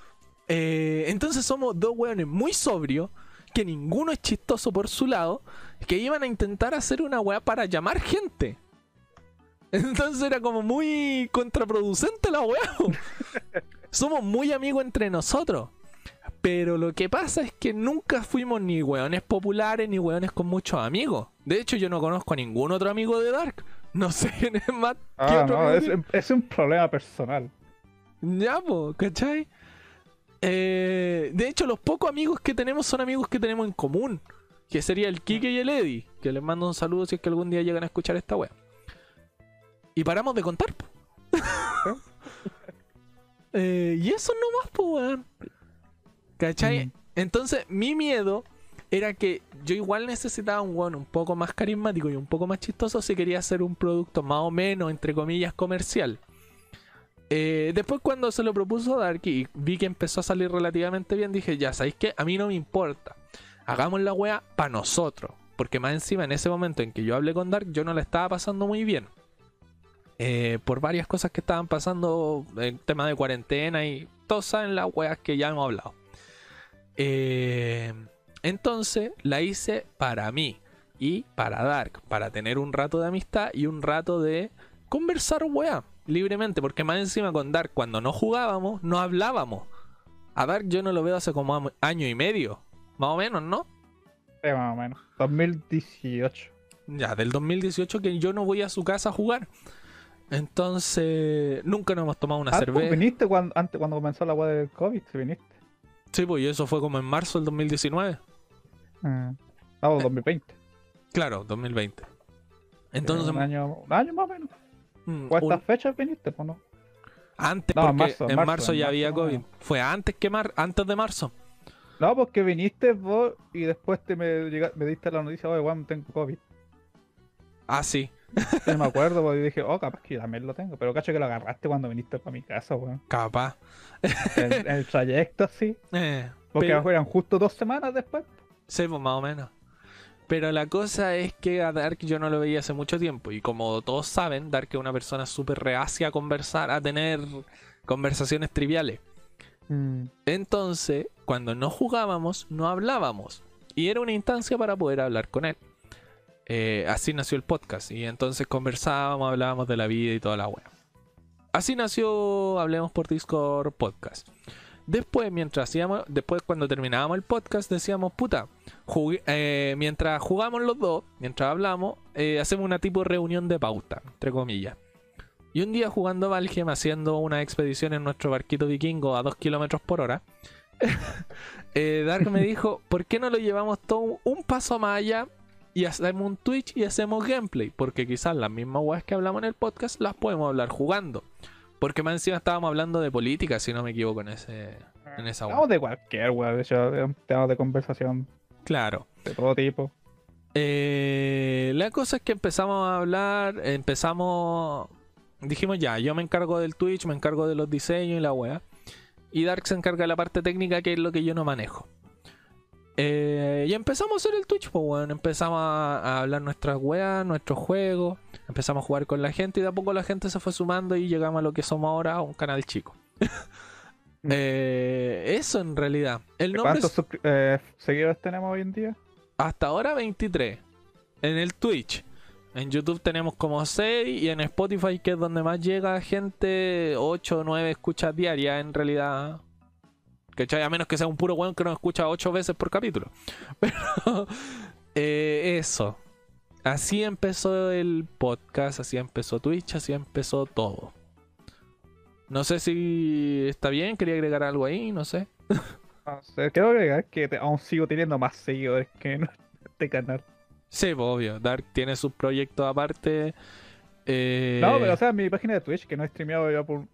Eh, entonces somos dos weones muy sobrios que ninguno es chistoso por su lado, que iban a intentar hacer una weá para llamar gente. Entonces era como muy contraproducente la weá. Somos muy amigos entre nosotros. Pero lo que pasa es que nunca fuimos ni weones populares ni weones con muchos amigos. De hecho, yo no conozco a ningún otro amigo de Dark. No sé quién es más. Ah, no, es, es, un problema personal. Ya, po, ¿cachai? Eh, de hecho, los pocos amigos que tenemos son amigos que tenemos en común. Que sería el Kike y el Eddie. Que les mando un saludo si es que algún día llegan a escuchar esta wea. Y paramos de contar. eh, y eso nomás, pues, weón. ¿Cachai? Mm. Entonces, mi miedo era que yo igual necesitaba un weón un poco más carismático y un poco más chistoso si quería hacer un producto más o menos, entre comillas, comercial. Eh, después cuando se lo propuso Dark y vi que empezó a salir relativamente bien, dije, ya, ¿sabéis qué? A mí no me importa. Hagamos la wea para nosotros. Porque más encima, en ese momento en que yo hablé con Dark, yo no la estaba pasando muy bien. Eh, por varias cosas que estaban pasando, en tema de cuarentena y todos saben las weas que ya hemos hablado. Eh, entonces la hice para mí y para Dark, para tener un rato de amistad y un rato de conversar wea libremente, porque más encima con Dark cuando no jugábamos, no hablábamos. A Dark yo no lo veo hace como año y medio, más o menos, ¿no? Sí, más o menos. 2018. Ya, del 2018 que yo no voy a su casa a jugar. Entonces, nunca nos hemos tomado una ah, cerveza. ¿Viniste cuando, antes, cuando comenzó la web del COVID? ¿Viniste? Sí, pues y eso fue como en marzo del 2019. Ah, no, 2020. Claro, 2020. Entonces, un año, un año más o menos. Mm, ¿Cuántas fechas viniste, pues no? Antes, porque en marzo, ya había COVID. Fue antes que mar antes de marzo. No, porque viniste vos y después te me, me diste la noticia, oye, weón, tengo COVID. Ah, sí. Yo me acuerdo, porque dije, oh, capaz que yo también lo tengo. Pero cacho que lo agarraste cuando viniste para mi casa, weón. Capaz. En, el trayecto, sí. Eh, porque eran justo dos semanas después. Sí, pues más o menos. Pero la cosa es que a Dark yo no lo veía hace mucho tiempo. Y como todos saben, Dark es una persona súper reacia a conversar, a tener conversaciones triviales. Mm. Entonces, cuando no jugábamos, no hablábamos. Y era una instancia para poder hablar con él. Eh, así nació el podcast. Y entonces conversábamos, hablábamos de la vida y toda la web. Así nació Hablemos por Discord Podcast. Después, mientras hacíamos, después cuando terminábamos el podcast, decíamos, puta, eh, mientras jugamos los dos, mientras hablamos, eh, hacemos una tipo de reunión de pauta, entre comillas. Y un día jugando Valheim, haciendo una expedición en nuestro barquito vikingo a 2 kilómetros por hora, Dark me dijo, ¿por qué no lo llevamos todo un paso más allá y hacemos un Twitch y hacemos gameplay? Porque quizás las mismas weas que hablamos en el podcast las podemos hablar jugando. Porque más encima estábamos hablando de política, si no me equivoco, en, ese, en esa Hablamos de cualquier web, de hecho, temas de conversación. Claro. De todo tipo. Eh, la cosa es que empezamos a hablar, empezamos. Dijimos ya, yo me encargo del Twitch, me encargo de los diseños y la wea. Y Dark se encarga de la parte técnica, que es lo que yo no manejo. Eh, y empezamos a hacer el Twitch, pues bueno, empezamos a, hablar nuestras weas, nuestros juegos, empezamos a jugar con la gente y de a poco la gente se fue sumando y llegamos a lo que somos ahora, un canal chico. Eh, eso en realidad. El ¿Cuántos eh, seguidores tenemos hoy en día? Hasta ahora 23. En el Twitch. En YouTube tenemos como 6 y en Spotify, que es donde más llega gente, 8 o 9 escuchas diarias en realidad. ¿Cachai? A menos que sea un puro weón que nos escucha ocho veces por capítulo. Pero eh, eso. Así empezó el podcast, así empezó Twitch, así empezó todo. No sé si está bien, quería agregar algo ahí, no sé. No sé, quiero agregar que aún sigo teniendo más seguidores que en este canal. Sí, pues, obvio. Dark tiene sus proyectos aparte. Eh, no, pero o sea, mi página de Twitch, que no he streameado ya por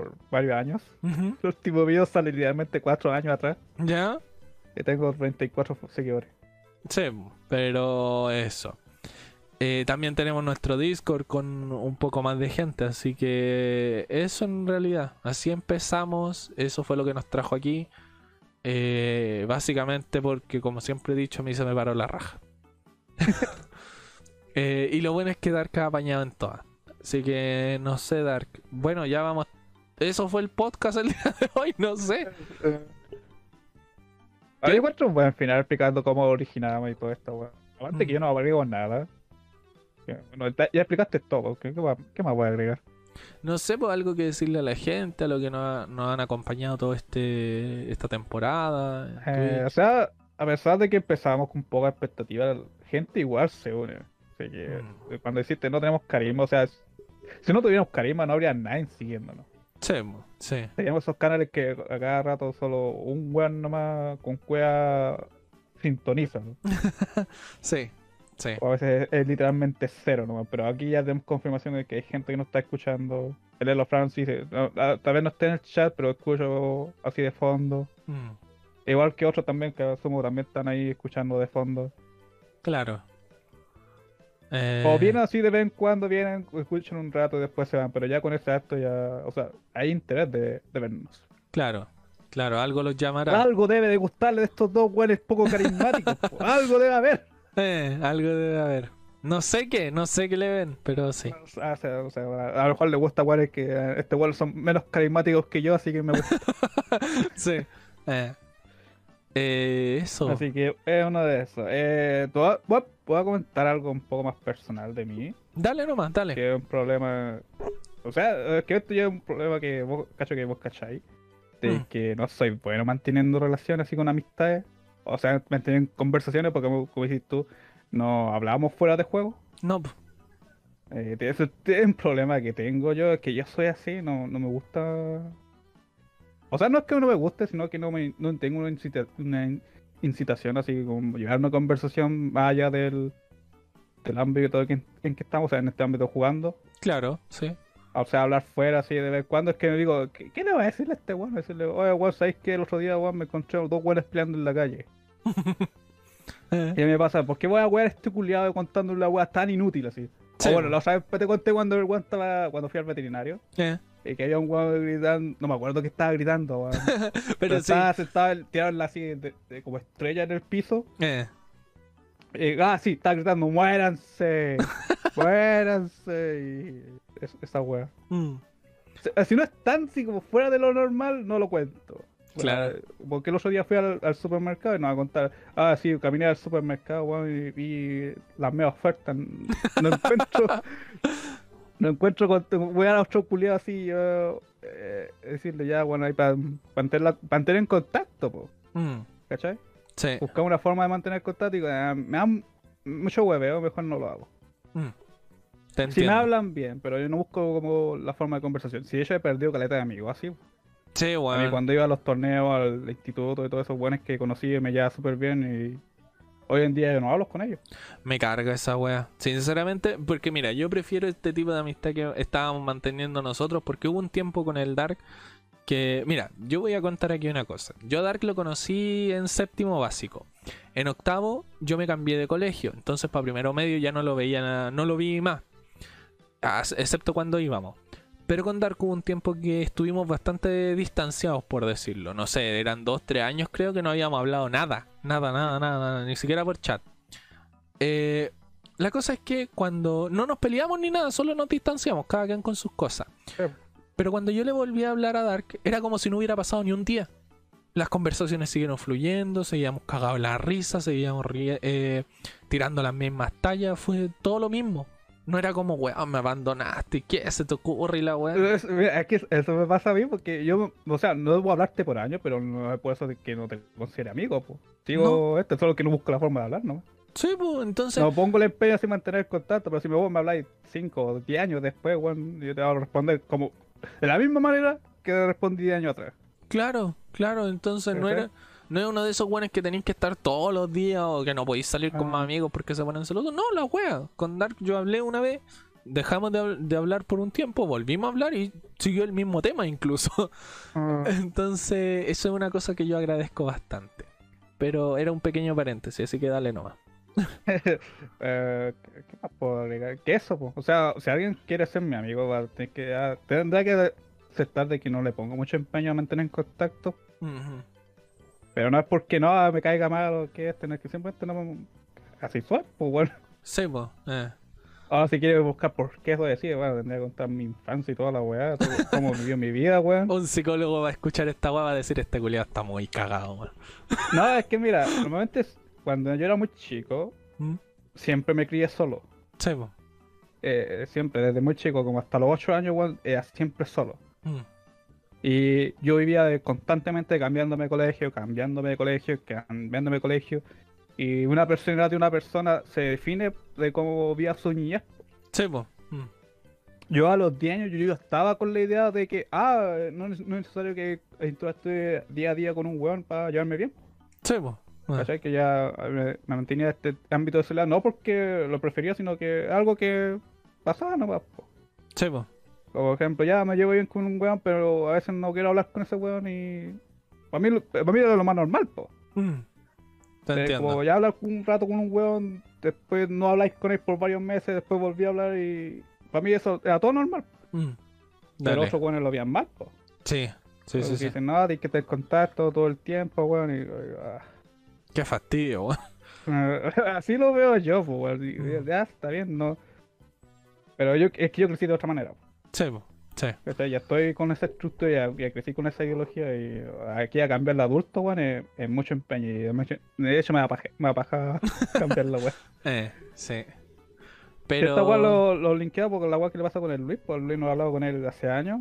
por varios años. El último video sale literalmente cuatro años atrás. ¿Ya? Y tengo 34 seguidores. Sí, pero eso. Eh, también tenemos nuestro Discord con un poco más de gente, así que eso en realidad, así empezamos, eso fue lo que nos trajo aquí. Eh, básicamente porque, como siempre he dicho, a mí se me paró la raja. Eh, y lo bueno es que Dark ha apañado en todas. Así que no sé, Dark. Bueno, ya vamos. Eso fue el podcast el día de hoy, no sé. Ahí encuentro un buen final explicando cómo originamos y todo esto, weón. Aparte que Mm. yo no agrego nada. Bueno, ya explicaste todo. ¿Qué, qué más, voy a agregar? No sé, pues algo que decirle a la gente, a lo que nos, ha- nos han acompañado toda este, esta temporada. Eh, o sea, a pesar de que empezamos con poca expectativa, la gente igual se une. Así que Mm. eh, cuando dijiste no tenemos carisma, o sea, si no tuviéramos carisma no habría nadie siguiéndonos. Sí. Teníamos esos canales que a cada rato solo un weón nomás con cueva sintoniza. ¿no? Sí, sí. O a veces es, es literalmente cero nomás, pero aquí ya tenemos confirmación de que hay gente que no está escuchando. El Elo Francis dice, "No, ah, tal vez no esté en el chat, pero escucho así de fondo. Mm, Igual que otros también que asumo también están ahí escuchando de fondo. claro. Eh, O vienen así de vez en cuando, vienen, escuchan un rato y después se van, pero ya con ese acto ya, o sea, hay interés de, de vernos. Claro, claro, algo los llamará. Algo debe de gustarle de estos dos güeyes poco carismáticos, po. algo debe haber. Eh, algo debe haber. No sé qué, no sé qué le ven, pero sí. O sea, o sea, o sea, a lo mejor le gusta güeyes que eh, este güey son menos carismáticos que yo, así que me gusta. Sí. Eh. Eh, eso. Así que es uno de esos. Eh, a comentar algo un poco más personal de mí, Dale nomás, dale. que es un problema. O sea, es que esto ya es un problema que vos, cacho que vos cacháis. De Mm. que no soy bueno manteniendo relaciones así con amistades. O sea, manteniendo conversaciones, porque como, dices tú, no hablábamos fuera de juego. No. Eh, es un problema que tengo yo, es que yo soy así, no, no me gusta. O sea, no es que no me guste, sino que no, me, no tengo una, incita- una in- incitación así como llevar una conversación más allá del, del ámbito en, en que estamos, o sea, en este ámbito jugando. claro, sí. O sea, hablar fuera así de vez en cuando. Es que me digo, ¿qué, qué le va a decirle a este weón? Decirle, oye, weón, ¿sabéis que el otro día, weón, me encontré dos weones peleando en la calle? Eh, ¿Qué me pasa? ¿Por qué voy a wear a este culiado contando una weá tan inútil así? Sí. O bueno, otra vez te conté cuando el weón estaba, cuando fui al veterinario. eh. Y que había un weón gritando, no me acuerdo que estaba gritando, weón. Pero, Pero sí. estaba sentado, tirado así de, de- como estrella en el piso. Eh. Y, ah, sí, estaba gritando, muéranse, muéranse. Y es- esa weá. Mm. Si- Si no es tan así como fuera de lo normal, no lo cuento. Claro. Porque el otro día fui al, al supermercado y nos va a contar, ah, sí, caminé al supermercado, weón, y vi las medias ofertas. No encuentro. no encuentro. con- Voy a los otro culiado así, yo. eh, decirle ya, bueno, ahí para mantener, mantener en contacto, po, Mm. ¿cachai? Sí. Buscar una forma de mantener contacto y ah, me dan mucho hueveo, mejor no lo hago. Mm. Te Si me hablan bien, pero yo no busco como la forma de conversación. Si yo he perdido caleta de amigos, así. Sí, A mí cuando iba a los torneos, al instituto y todos esos buenos que conocí me llevaba súper bien y hoy en día yo no hablo con ellos. Me carga esa wea. Sinceramente, porque mira, yo prefiero este tipo de amistad que estábamos manteniendo nosotros porque hubo un tiempo con el Dark que, mira, yo voy a contar aquí una cosa. Yo a Dark lo conocí en séptimo básico. En octavo yo me cambié de colegio, entonces para primero medio ya no lo veía, no lo vi más. As- Excepto cuando íbamos. Pero con Dark hubo un tiempo que estuvimos bastante distanciados, por decirlo. No sé, eran dos, tres años creo que no habíamos hablado nada. Nada, nada, nada, nada, ni siquiera por chat. Eh, la cosa es que cuando no nos peleamos ni nada, solo nos distanciamos, cada quien con sus cosas. Pero cuando yo le volví a hablar a Dark, era como si no hubiera pasado ni un día. Las conversaciones siguieron fluyendo, seguíamos cagados la risa, seguíamos eh, tirando las mismas tallas, fue todo lo mismo. No era como, weón, me abandonaste, ¿qué se te ocurre y la weón? Es, que eso me pasa a mí porque yo, o sea, no debo hablarte por años, pero no es por eso de que no te considere amigo. Po. Sigo esto, solo que no busco la forma de hablar, ¿no? Sí, pues, entonces... No pongo el empeño así mantener el contacto, pero si me, vos me habláis 5 o 10 años después, bueno, yo te voy a responder como de la misma manera que respondí 10 años atrás. Claro, claro, entonces no era no es uno de esos weones que tenéis que estar todos los días o que no podéis salir con Ah. más amigos porque se ponen celosos. No, la wea. Con Dark yo hablé una vez, dejamos de, de hablar por un tiempo, volvimos a hablar y siguió el mismo tema incluso. Entonces, eso es una cosa que yo agradezco bastante. Pero era un pequeño paréntesis, así que dale nomás. Eh, ¿qué qué más puedo agregar? Que eso, po. o sea, si alguien quiere ser mi amigo, va a tener que, ah, tendrá que aceptar de que no le pongo mucho empeño a mantener en contacto, Ujú. Pero no es porque no ah, me caiga mal o que es tener que simplemente no así fue, pues bueno. Sí, pues. eh. Ahora si quieres buscar por qué eso decía, bueno, tendría que contar mi infancia y toda la weá, todo- cómo vivió mi vida, weón. Un psicólogo va a escuchar esta weá va a decir este culiado está muy cagado, weón. No, es que mira, normalmente cuando yo era muy chico, ¿Mm? siempre me crié solo. Sí, po. Eh, siempre, desde muy chico, como hasta los 8 años, weón, era siempre solo. Mm. Y yo vivía de- constantemente cambiándome de colegio, cambiándome de colegio, cambiándome de colegio. Y una personalidad de una persona se define de cómo vivía su niñez. Sí. Mm. Yo a los 10 años yo estaba con la idea de que, ah, no, no es necesario que interactúe día a día con un weón para llevarme bien. Sí. ¿Cachai? Que ya eh, me, me mantenía en este ámbito de celular, no porque lo prefería, sino que algo que pasaba nomás. Sí, po. Como por ejemplo, ya me llevo bien con un weón, pero a veces no quiero hablar con ese weón y. Para mí, para mí era lo más normal, po. Mm. Te Eh, entiendo. como ya hablar un rato con un weón, después no habláis con él por varios meses, después volví a hablar y. Para mí eso era todo normal. Mm. Pero otros weones lo veían mal, po. Sí, sí, Porque sí, sí. Dicen, no, tienes que tener contacto todo el tiempo, weón. Y, ah. Qué fastidio, weón. Así lo veo yo, pues, weón. Mm. Ya está bien, no. Pero yo, es que yo crecí de otra manera. Sí, po. Sí. ¿cachai? Ya estoy con esa estructura, ya, ya crecí con esa ideología y aquí a cambiar de adulto, weón, es, es mucho empeño. Y de hecho, me da paja, me da paja cambiarlo, weón. Eh, sí. Pero... Esta weón lo, lo linkeo porque la weá que le pasa con el Luis, el Luis no ha hablado con él hace años.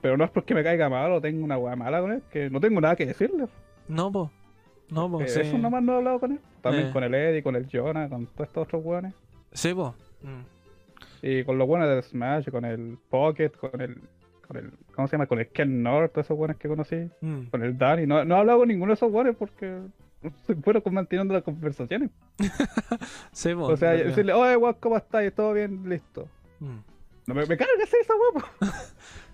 Pero no es porque me caiga mal o tengo una weá mala con él, que no tengo nada que decirle. No, po. No, po. Eh, sí. Eso nomás no he hablado con él. También Eh. con el Eddie, con el Jonah, con todos estos otros weones. Sí, po. Mm. Y con los buenos del Smash, con el Pocket, con el, con el. ¿Cómo se llama? Con el Ken North, todos esos buenos que conocí. Mm. Con el Danny. No, no he hablado con ninguno de esos buenos porque soy bueno con manteniendo las conversaciones. Sí, po. O sea, decirle, oye, weón, ¿cómo estás? ¿Todo bien? Listo. Mm. No me, me carga hacer esa weón. po.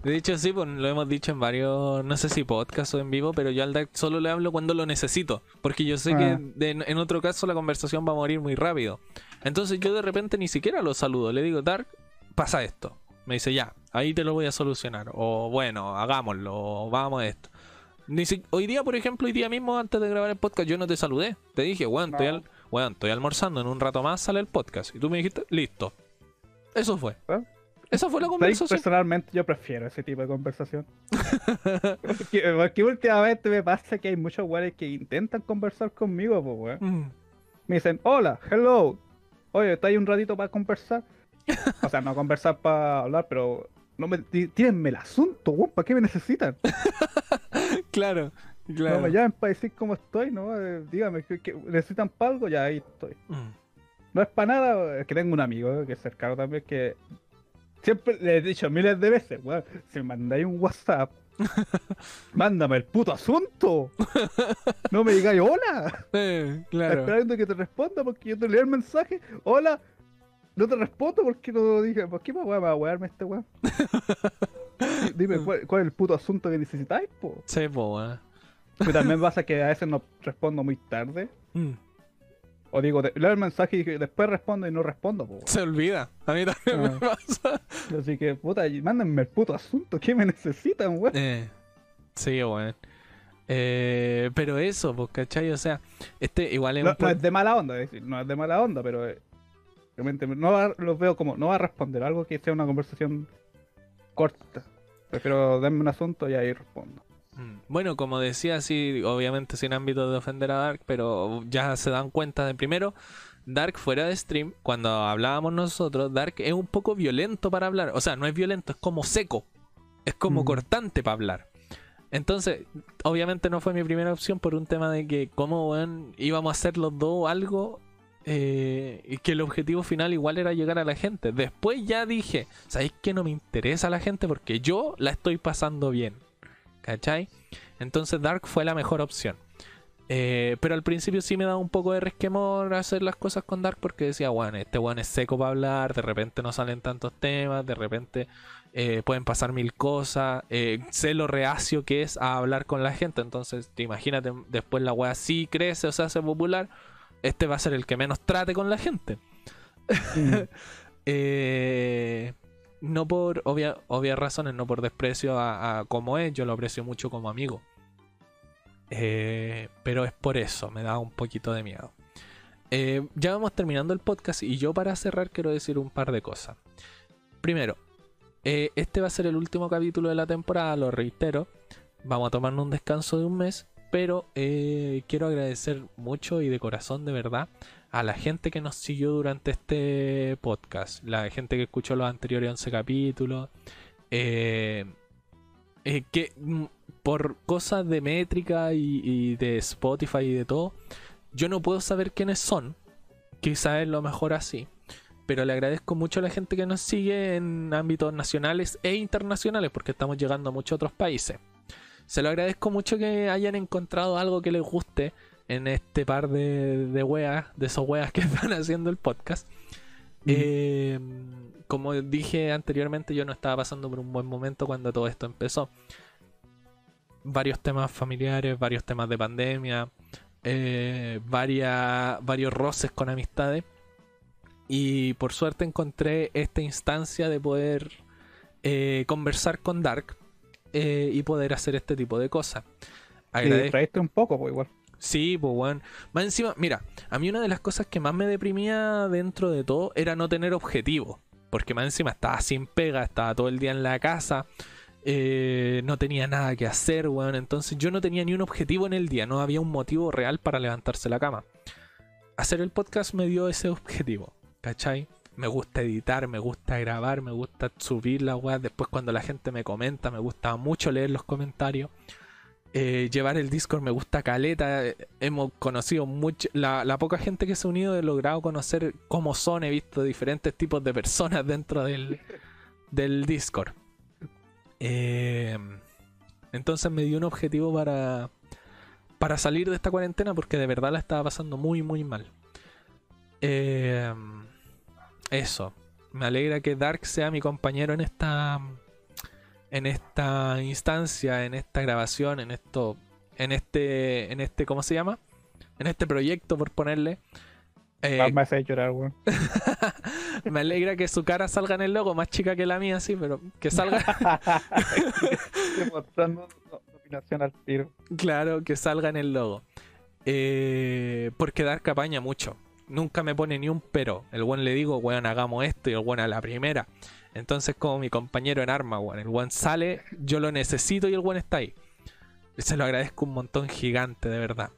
De hecho, sí, pues lo hemos dicho en varios, no sé si podcast o en vivo, pero yo al Dark solo le hablo cuando lo necesito. Porque yo sé Ah. que de- en otro caso la conversación va a morir muy rápido. Entonces yo de repente ni siquiera lo saludo. Le digo, Dark, pasa esto. Me dice, ya, ahí te lo voy a solucionar. O bueno, hagámoslo, o vamos a esto. Ni si- Hoy día, por ejemplo, hoy día mismo, antes de grabar el podcast, yo no te saludé. Te dije, weón, estoy, No. al- weón, estoy almorzando, en un rato más sale el podcast. Y tú me dijiste, listo. Eso fue. ¿Ah? Esa fue la conversación. Personalmente yo prefiero ese tipo de conversación. porque, porque últimamente me pasa que hay muchos weones que intentan conversar conmigo, pues weón. Mm. Me dicen, hola, hello. Oye, ¿está ahí un ratito para conversar? O sea, no conversar para hablar, pero no me tí- tírenme el asunto, weón, ¿para qué me necesitan? Claro, claro. No me llamen para decir cómo estoy, ¿no? Eh, dígame, ¿qué, qué- necesitan para algo? Ya ahí estoy. Mm. No es para nada, es que tengo un amigo eh, que es cercano también que siempre le he dicho miles de veces, weón, si me mandáis un WhatsApp, mándame el puto asunto. No me digáis hola. Eh, claro. Esperando que te responda porque yo te leo el mensaje, hola. No te respondo porque no dije, ¿por qué me voy a wearme este weón? Dime, ¿cuál, cuál es el puto asunto que necesitáis, po? Sí, po, weón. Pero también pasa que a veces no respondo muy tarde. Mm. O digo, te- leo el mensaje y después respondo y no respondo, po. Se olvida. A mí también Ah. me pasa. Así que, puta, mándenme el puto asunto, ¿qué me necesitan, weón? Eh, sí, weón. Eh, pero eso, pues, ¿cachai? O sea, este igual es No, un no es de mala onda, es decir, no es de mala onda, pero eh, realmente no va- lo veo como, no va a responder algo que sea una conversación corta. Prefiero darme un asunto y ahí respondo. Mm. Bueno, como decía, sí, obviamente sin ámbito de ofender a Dark, pero ya se dan cuenta de primero, Dark fuera de stream, cuando hablábamos nosotros, Dark es un poco violento para hablar. O sea, no es violento, es como seco. Es como Mm. cortante para hablar. Entonces, obviamente no fue mi primera opción por un tema de que weón, íbamos a hacer los dos algo eh, y que el objetivo final igual era llegar a la gente. Después ya dije, ¿sabéis que no me interesa la gente? Porque yo la estoy pasando bien. ¿Cachai? Entonces Dark fue la mejor opción. Eh, pero al principio sí me daba un poco de resquemor hacer las cosas con Dark porque decía, bueno, este weón es seco para hablar, de repente no salen tantos temas, de repente eh, pueden pasar mil cosas, eh, sé lo reacio que es a hablar con la gente, entonces te imagínate, después la weá sí crece o se hace popular, este va a ser el que menos trate con la gente. Eh, no por obvia- obvias razones, no por desprecio a, a como es, yo lo aprecio mucho como amigo. Eh, pero es por eso, me da un poquito de miedo. eh, ya vamos terminando el podcast y yo para cerrar quiero decir un par de cosas. Primero, eh, este va a ser el último capítulo de la temporada, lo reitero. Vamos a tomarnos un descanso de un mes, pero quiero agradecer mucho y de corazón, de verdad, a la gente que nos siguió durante este podcast, la gente que escuchó los anteriores 11 capítulos, eh, que mm, por cosas de métrica y, y, de Spotify y de todo, yo no puedo saber quiénes son, quizás es lo mejor así, pero le agradezco mucho a la gente que nos sigue en ámbitos nacionales e internacionales, porque estamos llegando a muchos otros países. Se lo agradezco mucho que hayan encontrado algo que les guste en este par de, de weas, de esos weas que están haciendo el podcast. Eh, como dije anteriormente, yo no estaba pasando por un buen momento cuando todo esto empezó. Varios temas familiares, varios temas de pandemia, eh, varios roces con amistades. Y por suerte encontré esta instancia de poder eh, conversar con Dark eh, y poder hacer este tipo de cosas. Agradezco. traíste un poco, pues igual. Sí, pues bueno. Más encima, mira, a mí una de las cosas que más me deprimía dentro de todo era no tener objetivo. Porque más encima estaba sin pega, estaba todo el día en la casa. Eh, no tenía nada que hacer, weón. Entonces yo no tenía ni un objetivo en el día, no había un motivo real para levantarse la cama. Hacer el podcast me dio ese objetivo. ¿cachai? Me gusta editar, me gusta grabar, me gusta subir la web. Después cuando la gente me comenta, me gusta mucho leer los comentarios. Eh, llevar el Discord me gusta caleta. Hemos conocido mucho. La, poca gente que se ha unido he logrado conocer cómo son. He visto diferentes tipos de personas dentro del, del Discord. Eh, entonces me dio un objetivo para, para salir de esta cuarentena porque de verdad la estaba pasando muy, muy mal. Eh, eso. Me alegra que Dark sea mi compañero en esta en esta instancia, en esta grabación, en esto en este en este ¿cómo se llama? En este proyecto por ponerle eh, me hace llorar, me alegra que su cara salga en el logo, más chica que la mía, sí, pero que salga. Claro, que salga en el logo. Eh, porque Dark apaña mucho nunca me pone ni un pero. El buen le digo, weón, hagamos esto y el buen a la primera. Entonces, como mi compañero en arma, weón, el buen sale, yo lo necesito y el buen está ahí. Se lo agradezco un montón gigante, de verdad.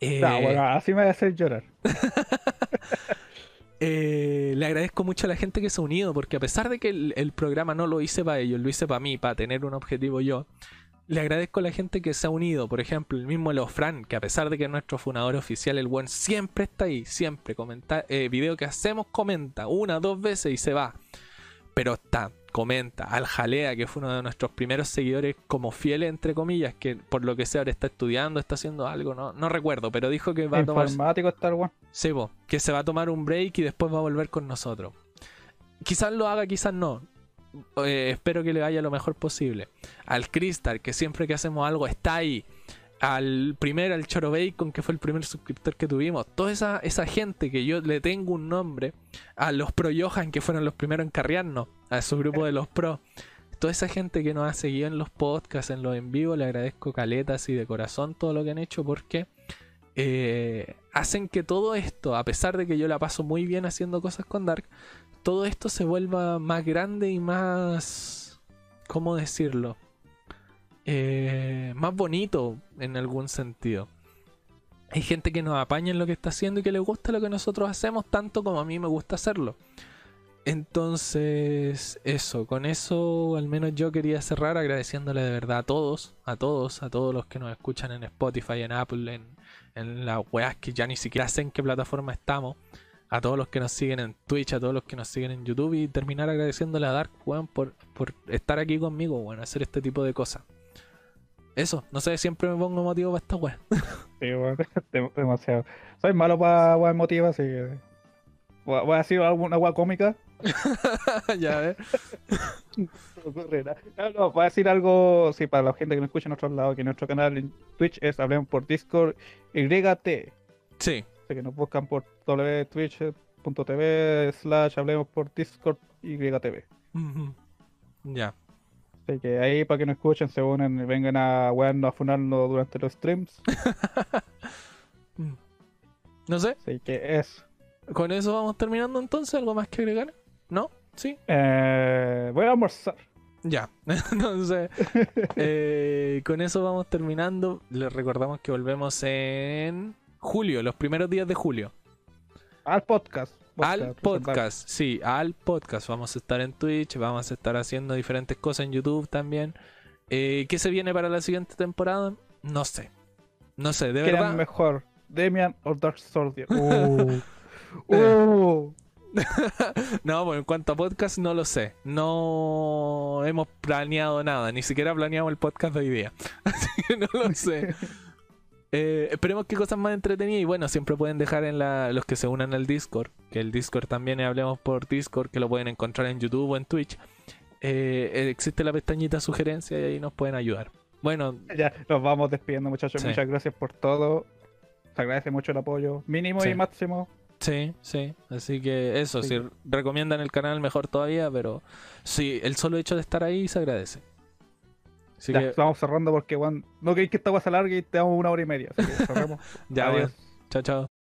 Eh, así me a hacer llorar. Eh, le agradezco mucho a la gente que se ha unido, porque a pesar de que el programa no lo hice para ellos, lo hice para mí, para tener un objetivo yo le agradezco a la gente que se ha unido. Por ejemplo, el mismo Lofran, que a pesar de que es nuestro fundador oficial, el buen siempre está ahí, siempre. Comenta, eh, video que hacemos, comenta una, dos veces y se va. Pero está, comenta. Al Jalea, que fue uno de nuestros primeros seguidores como fiel, entre comillas, que por lo que sea ahora está estudiando, está haciendo algo, no, no recuerdo, pero dijo que va a tomar. Informático está el Sí, que se va a tomar un break y después va a volver con nosotros. Quizás lo haga, quizás no. Eh, espero que le vaya lo mejor posible. Al Crystal, que siempre que hacemos algo está ahí. Al primer, al Choro Bacon, que fue el primer suscriptor que tuvimos. Toda esa, esa gente que yo le tengo un nombre. A los Pro Johan, que fueron los primeros en carrearnos. A su grupo de los Pro. Toda esa gente que nos ha seguido en los podcasts, en los en vivo, le agradezco caletas y de corazón todo lo que han hecho porque eh, hacen que todo esto, a pesar de que yo la paso muy bien haciendo cosas con Dark, todo esto se vuelva más grande y más... ¿Cómo decirlo? Eh, más bonito en algún sentido. Hay gente que nos apaña en lo que está haciendo y que le gusta lo que nosotros hacemos tanto como a mí me gusta hacerlo. Entonces, eso, con eso al menos yo quería cerrar agradeciéndole de verdad a todos, a todos, a todos los que nos escuchan en Spotify, en Apple, en, en las weas que ya ni siquiera sé en qué plataforma estamos a todos los que nos siguen en Twitch, a todos los que nos siguen en YouTube y terminar agradeciéndole a Dark, weón, por, por estar aquí conmigo, weón, hacer este tipo de cosas. Eso, no sé, siempre me pongo motivo para esta weón. Sí, weón, demasiado. Soy malo para weón motivo, así que. Voy a decir alguna weón cómica. ya ves. no, no, voy a decir algo, sí, para la gente que nos escucha en otros lados, que nuestro canal en Twitch es Hablemos por Discord YT. Sí que nos buscan por www.twitch.tv slash hablemos por Discord YTV. Ya. Así que ahí para que nos escuchen, se unen y vengan a wearnos a funarnos durante los streams. No sé, Así que es. con eso vamos terminando entonces. ¿Algo más que agregar? ¿No? ¿Sí? Eh, voy a almorzar. Ya. Entonces, eh, con eso vamos terminando. Les recordamos que volvemos en julio, los primeros días de julio. Al podcast. Al podcast, sí, al podcast. Vamos a estar en Twitch, vamos a estar haciendo diferentes cosas en YouTube también. Eh, ¿Qué se viene para la siguiente temporada? No sé. No sé, de ¿Quién es verdad. mejor? Demian o Dark Soldier. Uh. Uh. No, bueno, en cuanto a podcast, no lo sé. No hemos planeado nada, ni siquiera planeamos el podcast de hoy día. Así que no lo sé. Eh, esperemos que cosas más entretenidas y bueno, siempre pueden dejar en la, los que se unan al Discord, que el Discord también Hablemos por Discord, que lo pueden encontrar en YouTube o en Twitch. Eh, eh, existe la pestañita sugerencia y ahí nos pueden ayudar. Bueno, Ya, nos vamos despidiendo, muchachos. Sí. Muchas gracias por todo. Se agradece mucho el apoyo. Mínimo Sí. y máximo. sí, sí. Así que eso, Sí. si recomiendan el canal mejor todavía, pero sí, el solo hecho de estar ahí se agradece. Así ya, que estamos cerrando porque, weón, no queréis que esta cosa se alargue y te damos una hora y media. Así que cerramos. ya, Adiós. bueno. Chao, chao.